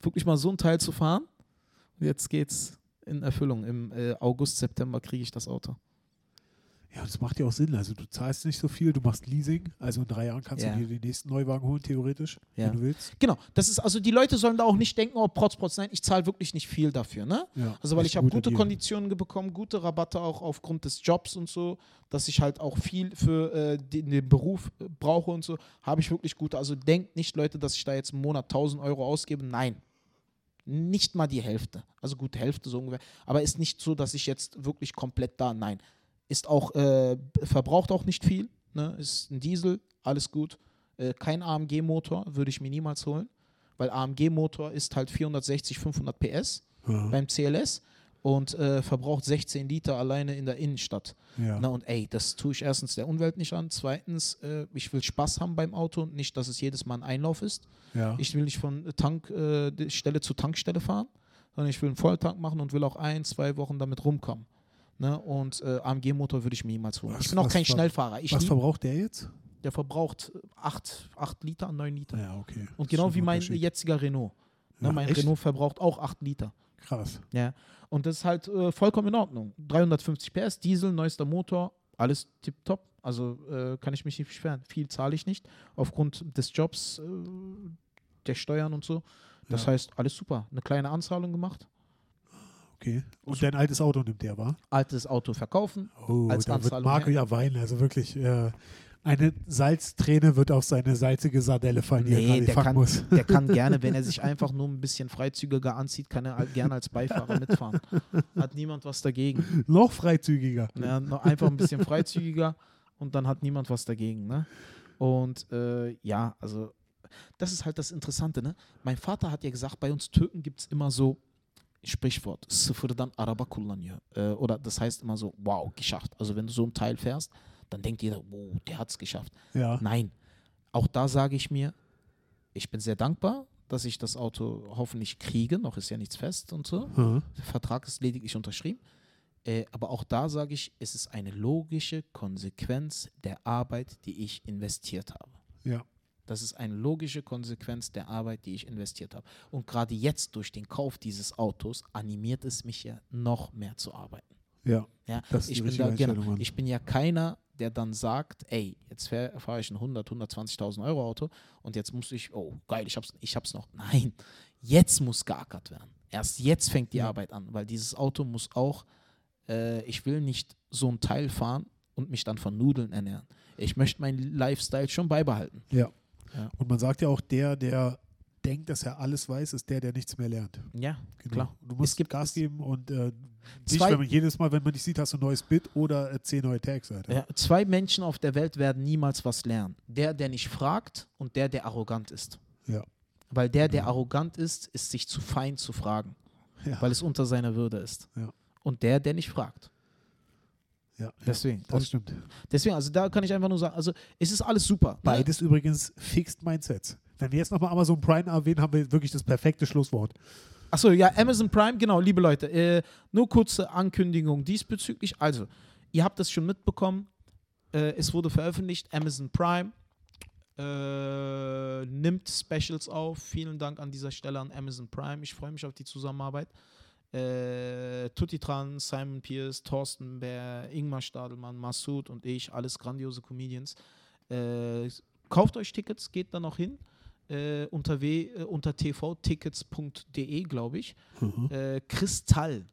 Speaker 2: wirklich mal so ein Teil zu fahren. Und jetzt geht's in Erfüllung. Im äh, August, September kriege ich das Auto.
Speaker 1: Ja, das macht ja auch Sinn. Also du zahlst nicht so viel, du machst Leasing. Also in drei Jahren kannst
Speaker 2: Ja.
Speaker 1: du dir den nächsten Neuwagen holen, theoretisch,
Speaker 2: Ja.
Speaker 1: wenn du willst.
Speaker 2: Genau, das ist also die Leute sollen da auch nicht denken, oh Protz, Protz, nein, ich zahle wirklich nicht viel dafür, ne?
Speaker 1: Ja,
Speaker 2: Also weil ich habe gute
Speaker 1: Deal.
Speaker 2: Konditionen bekommen, gute Rabatte auch aufgrund des Jobs und so, dass ich halt auch viel für äh, den, den Beruf äh, brauche und so, habe ich wirklich gute. Also denkt nicht, Leute, dass ich da jetzt im Monat 1000 Euro ausgebe. Nein, nicht mal die Hälfte. Also gut, Hälfte so ungefähr. Aber ist nicht so, dass ich jetzt wirklich komplett da. Nein, ist auch äh, verbraucht auch nicht viel. Ne? Ist ein Diesel, alles gut. Äh, kein AMG-Motor würde ich mir niemals holen, weil AMG-Motor ist halt 460, 500 PS
Speaker 1: Ja.
Speaker 2: beim CLS und äh, verbraucht 16 Liter alleine in der Innenstadt.
Speaker 1: Ja.
Speaker 2: Na und ey, das tue ich erstens der Umwelt nicht an. Zweitens, äh, ich will Spaß haben beim Auto und nicht, dass es jedes Mal ein Einlauf ist.
Speaker 1: ja.
Speaker 2: Ich will nicht von Tankstelle äh, zu Tankstelle fahren, sondern ich will einen Volltank machen und will auch ein, zwei Wochen damit rumkommen. Ne? Und äh, AMG-Motor würde ich mir niemals holen.
Speaker 1: Was-
Speaker 2: ich bin auch kein Schnellfahrer. Ich
Speaker 1: Was verbraucht der jetzt?
Speaker 2: der verbraucht 8, 8 Liter, 9 Liter.
Speaker 1: Ja, okay.
Speaker 2: Und genau wie
Speaker 1: ein
Speaker 2: mein jetziger Renault. Ne?
Speaker 1: Ja,
Speaker 2: mein
Speaker 1: echt?
Speaker 2: Renault verbraucht auch 8 Liter.
Speaker 1: Krass.
Speaker 2: Ja, und das ist halt äh, vollkommen in Ordnung. 350 PS, Diesel, neuester Motor, alles tipptopp. Also äh, kann ich mich nicht beschweren. Viel zahle ich nicht aufgrund des Jobs, äh, der Steuern und so. Das
Speaker 1: Ja.
Speaker 2: heißt, alles super. Eine kleine Anzahlung gemacht,
Speaker 1: Okay. Und dein altes Auto nimmt der, war?
Speaker 2: altes Auto verkaufen.
Speaker 1: Oh,
Speaker 2: Als
Speaker 1: da wird
Speaker 2: Anzahlung,
Speaker 1: Marco
Speaker 2: ja.
Speaker 1: ja weinen. Also wirklich, äh, eine Salzträne wird auf seine salzige Sardelle fallen, die er
Speaker 2: Nee, der kann,
Speaker 1: muss.
Speaker 2: der kann (laughs) gerne, wenn er sich einfach nur ein bisschen freizügiger anzieht, kann er halt gerne als Beifahrer mitfahren. Hat niemand was dagegen.
Speaker 1: Noch freizügiger.
Speaker 2: Ja, noch einfach ein bisschen freizügiger und dann hat niemand was dagegen. Ne? Und äh, ja, also das ist halt das Interessante. Ne? Mein Vater hat ja gesagt, bei uns Türken gibt es immer so Sprichwort, sıfırdan araba kullanıyor. Äh, oder das heißt immer so, wow, geschafft. Also wenn du so ein Teil fährst, dann denkt jeder, wow, der hat es geschafft.
Speaker 1: Ja.
Speaker 2: Nein, auch da sage ich mir, ich bin sehr dankbar, dass ich das Auto hoffentlich kriege. Noch ist ja nichts fest und so.
Speaker 1: Hm.
Speaker 2: Der Vertrag ist lediglich unterschrieben. Äh, aber auch da sage ich, es ist eine logische Konsequenz der Arbeit, die ich investiert habe.
Speaker 1: Ja.
Speaker 2: Das ist eine logische Konsequenz der Arbeit, die ich investiert habe. Und gerade jetzt durch den Kauf dieses Autos animiert es mich ja noch mehr zu arbeiten.
Speaker 1: Ja.
Speaker 2: Ja, ich, bin da, genau, ich bin ja keiner, der dann sagt, ey, jetzt fahre fahr ich ein 100, 120.000 Euro Auto und jetzt muss ich, oh geil, ich hab's, ich hab's noch. Nein, jetzt muss geackert werden. Erst jetzt fängt die
Speaker 1: Ja.
Speaker 2: Arbeit an, weil dieses Auto muss auch, äh, ich will nicht so ein Teil fahren und mich dann von Nudeln ernähren. Ich möchte meinen Lifestyle schon beibehalten.
Speaker 1: Ja.
Speaker 2: Ja.
Speaker 1: Und man sagt ja auch, der, der denkt, dass er alles weiß, ist der, der nichts mehr lernt.
Speaker 2: Ja,
Speaker 1: Genau.
Speaker 2: klar.
Speaker 1: Du musst
Speaker 2: Es gibt-
Speaker 1: Gas geben und äh, nicht, wenn man jedes Mal, wenn man dich sieht, hast du ein neues Bit oder äh, zehn neue Tags. Alter.
Speaker 2: Ja, zwei Menschen auf der Welt werden niemals was lernen. Der, der nicht fragt und der, der arrogant ist.
Speaker 1: Ja.
Speaker 2: Weil der, der arrogant ist, ist sich zu fein zu fragen,
Speaker 1: Ja.
Speaker 2: weil es unter seiner Würde ist.
Speaker 1: Ja.
Speaker 2: Und der, der nicht fragt.
Speaker 1: ja.
Speaker 2: Deswegen.
Speaker 1: Das
Speaker 2: Und
Speaker 1: stimmt.
Speaker 2: deswegen, also da kann ich einfach nur sagen, also es ist alles super. ne?
Speaker 1: Beides übrigens Fixed Mindsets. Wenn wir jetzt nochmal Amazon Prime erwähnen, haben wir wirklich das perfekte Schlusswort.
Speaker 2: Achso, ja, Amazon Prime, genau, liebe Leute, äh, nur kurze Ankündigung diesbezüglich. Also, ihr habt das schon mitbekommen, äh, es wurde veröffentlicht, Amazon Prime äh, nimmt Specials auf. Vielen Dank an dieser Stelle an Amazon Prime. Ich freue mich auf die Zusammenarbeit. Äh, Tutti Tran, Simon Pierce, Thorsten Bär, Ingmar Stadelmann, Massoud und ich, alles grandiose Comedians. Äh, kauft euch Tickets, geht da noch hin. Äh, unter, w, äh, unter tvtickets.de, glaube ich.
Speaker 1: Mhm.
Speaker 2: Äh, Kristall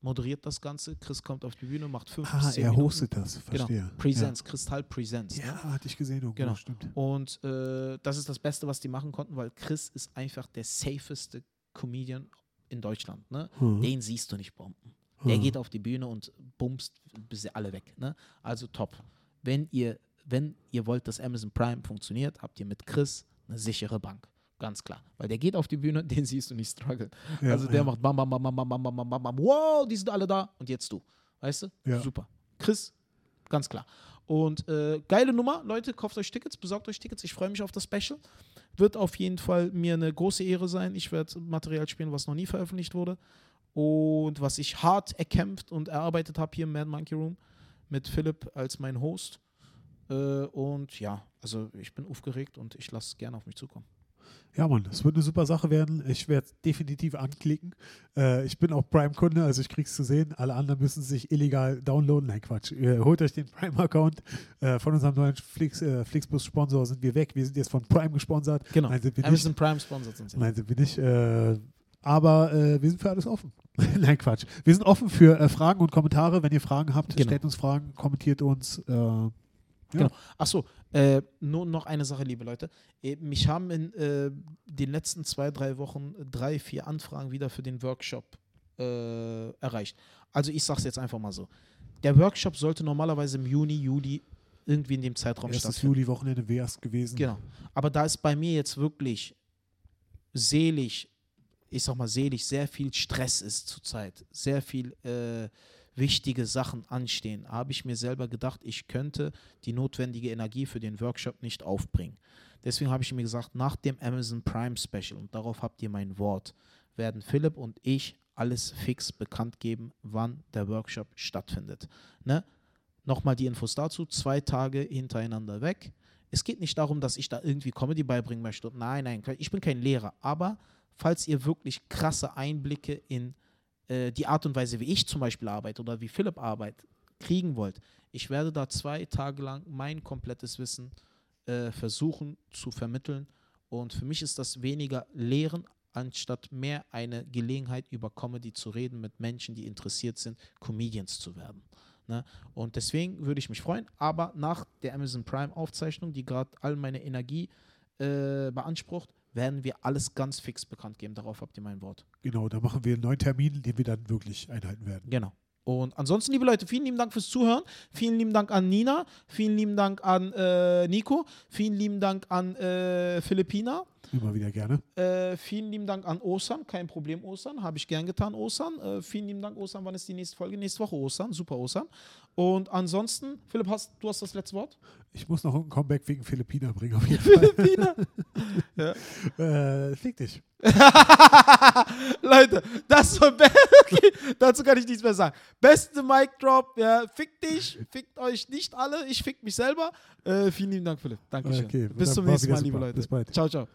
Speaker 2: moderiert das Ganze. Chris kommt auf die Bühne, macht fünf
Speaker 1: Ah,
Speaker 2: bis zehn
Speaker 1: er
Speaker 2: Minuten.
Speaker 1: hostet das. Verstehe.
Speaker 2: Genau. Presents, Kristall Presents.
Speaker 1: Ja,
Speaker 2: Ne?
Speaker 1: ja hatte ich gesehen. Irgendwo,
Speaker 2: Genau.
Speaker 1: Stimmt.
Speaker 2: Und äh, das ist das Beste, was die machen konnten, weil Chris ist einfach der safeste Comedian in Deutschland. Ne?
Speaker 1: Mhm.
Speaker 2: Den siehst du nicht bomben. Der
Speaker 1: Mhm.
Speaker 2: geht auf die Bühne und bumst bis sie alle weg. Ne? Also top. Wenn ihr, wenn ihr wollt, dass Amazon Prime funktioniert, habt ihr mit Chris eine sichere Bank. Ganz klar. Weil der geht auf die Bühne, (laughs) den siehst du nicht strugglen.
Speaker 1: Ja,
Speaker 2: also der
Speaker 1: ja.
Speaker 2: macht bam, bam, bam, bam, bam, bam, bam, bam, bam, wow, die sind alle da und jetzt du. Weißt du?
Speaker 1: Ja.
Speaker 2: Super. Chris, ganz klar. Und äh, geile Nummer, Leute, kauft euch Tickets, besorgt euch Tickets. Ich freue mich auf das Special. Wird auf jeden Fall mir eine große Ehre sein. Ich werde Material spielen, was noch nie veröffentlicht wurde. Und was ich hart erkämpft und erarbeitet habe hier im Mad Monkey Room mit Philipp als mein Host. Äh, und ja, also ich bin aufgeregt und ich lasse es gerne auf mich zukommen.
Speaker 1: Ja, Mann, es wird eine super Sache werden. Ich werde es definitiv anklicken. Äh, ich bin auch Prime-Kunde, also ich krieg's zu sehen. Alle anderen müssen sich illegal downloaden. Nein, Quatsch. Ihr holt euch den Prime-Account. Äh, von unserem neuen Flix, äh, Flixbus-Sponsor sind wir weg. Wir sind jetzt von Prime gesponsert.
Speaker 2: Genau.
Speaker 1: Nein, sind wir
Speaker 2: Amazon
Speaker 1: nicht.
Speaker 2: Prime sponsert uns.
Speaker 1: Nein, sind wir nicht. Äh, aber äh, wir sind für alles offen. (laughs) Nein, Quatsch. Wir sind offen für äh, Fragen und Kommentare. Wenn ihr Fragen habt,
Speaker 2: Genau.
Speaker 1: stellt uns Fragen, kommentiert uns. Äh,
Speaker 2: Genau. Achso, äh, nur noch eine Sache, liebe Leute. Äh, mich haben in äh, den letzten zwei, drei Wochen drei, vier Anfragen wieder für den Workshop äh, erreicht. Also ich sage es jetzt einfach mal so. Der Workshop sollte normalerweise im Juni, Juli irgendwie in dem Zeitraum
Speaker 1: erstes
Speaker 2: stattfinden.
Speaker 1: Juli-Wochenende wäre es gewesen.
Speaker 2: Genau. Aber da es bei mir jetzt wirklich selig, ich sag mal selig, sehr viel Stress ist zurzeit, sehr viel äh, wichtige Sachen anstehen, habe ich mir selber gedacht, ich könnte die notwendige Energie für den Workshop nicht aufbringen. Deswegen habe ich mir gesagt, nach dem Amazon Prime Special, und darauf habt ihr mein Wort, werden Philipp und ich alles fix bekannt geben, wann der Workshop stattfindet. Ne? Nochmal die Infos dazu, zwei Tage hintereinander weg. Es geht nicht darum, dass ich da irgendwie Comedy beibringen möchte. Nein, nein, ich bin kein Lehrer. Aber falls ihr wirklich krasse Einblicke in äh, die Art und Weise, wie ich zum Beispiel arbeite oder wie Philipp arbeitet, kriegen wollt, ich werde da zwei Tage lang mein komplettes Wissen äh, versuchen zu vermitteln. Und für mich ist das weniger Lehren, anstatt mehr eine Gelegenheit, über Comedy zu reden mit Menschen, die interessiert sind, Comedians zu werden. Ne? Und deswegen würde ich mich freuen. Aber nach der Amazon Prime Aufzeichnung, die gerade all meine Energie äh, beansprucht, werden wir alles ganz fix bekannt geben. Darauf habt ihr mein Wort.
Speaker 1: Genau, da machen wir einen neuen Termin, den wir dann wirklich einhalten werden.
Speaker 2: Genau. Und ansonsten, liebe Leute, vielen lieben Dank fürs Zuhören. Vielen lieben Dank an Nina. Vielen lieben Dank an äh, Nico. Vielen lieben Dank an äh, Philippina.
Speaker 1: Immer wieder gerne.
Speaker 2: Äh, vielen lieben Dank an Osan. Kein Problem, Osan. Habe ich gern getan, Osan. Äh, vielen lieben Dank, Osan. Wann ist die nächste Folge? Nächste Woche, Osan. Super, Osan. Und ansonsten, Philipp, hast, du hast das letzte Wort.
Speaker 1: Ich muss noch ein Comeback wegen Philippiner bringen, auf jeden Fall.
Speaker 2: Philippina. (laughs)
Speaker 1: äh, fick dich. (laughs)
Speaker 2: Leute, das war (laughs) okay, dazu kann ich nichts mehr sagen. Beste Mic Drop, ja, fick dich, fickt euch nicht alle, ich fick mich selber. Äh, vielen lieben Dank, Philipp. Dankeschön.
Speaker 1: Okay,
Speaker 2: Bis zum nächsten Mal, liebe. Leute.
Speaker 1: Bis bald.
Speaker 2: Ciao, ciao.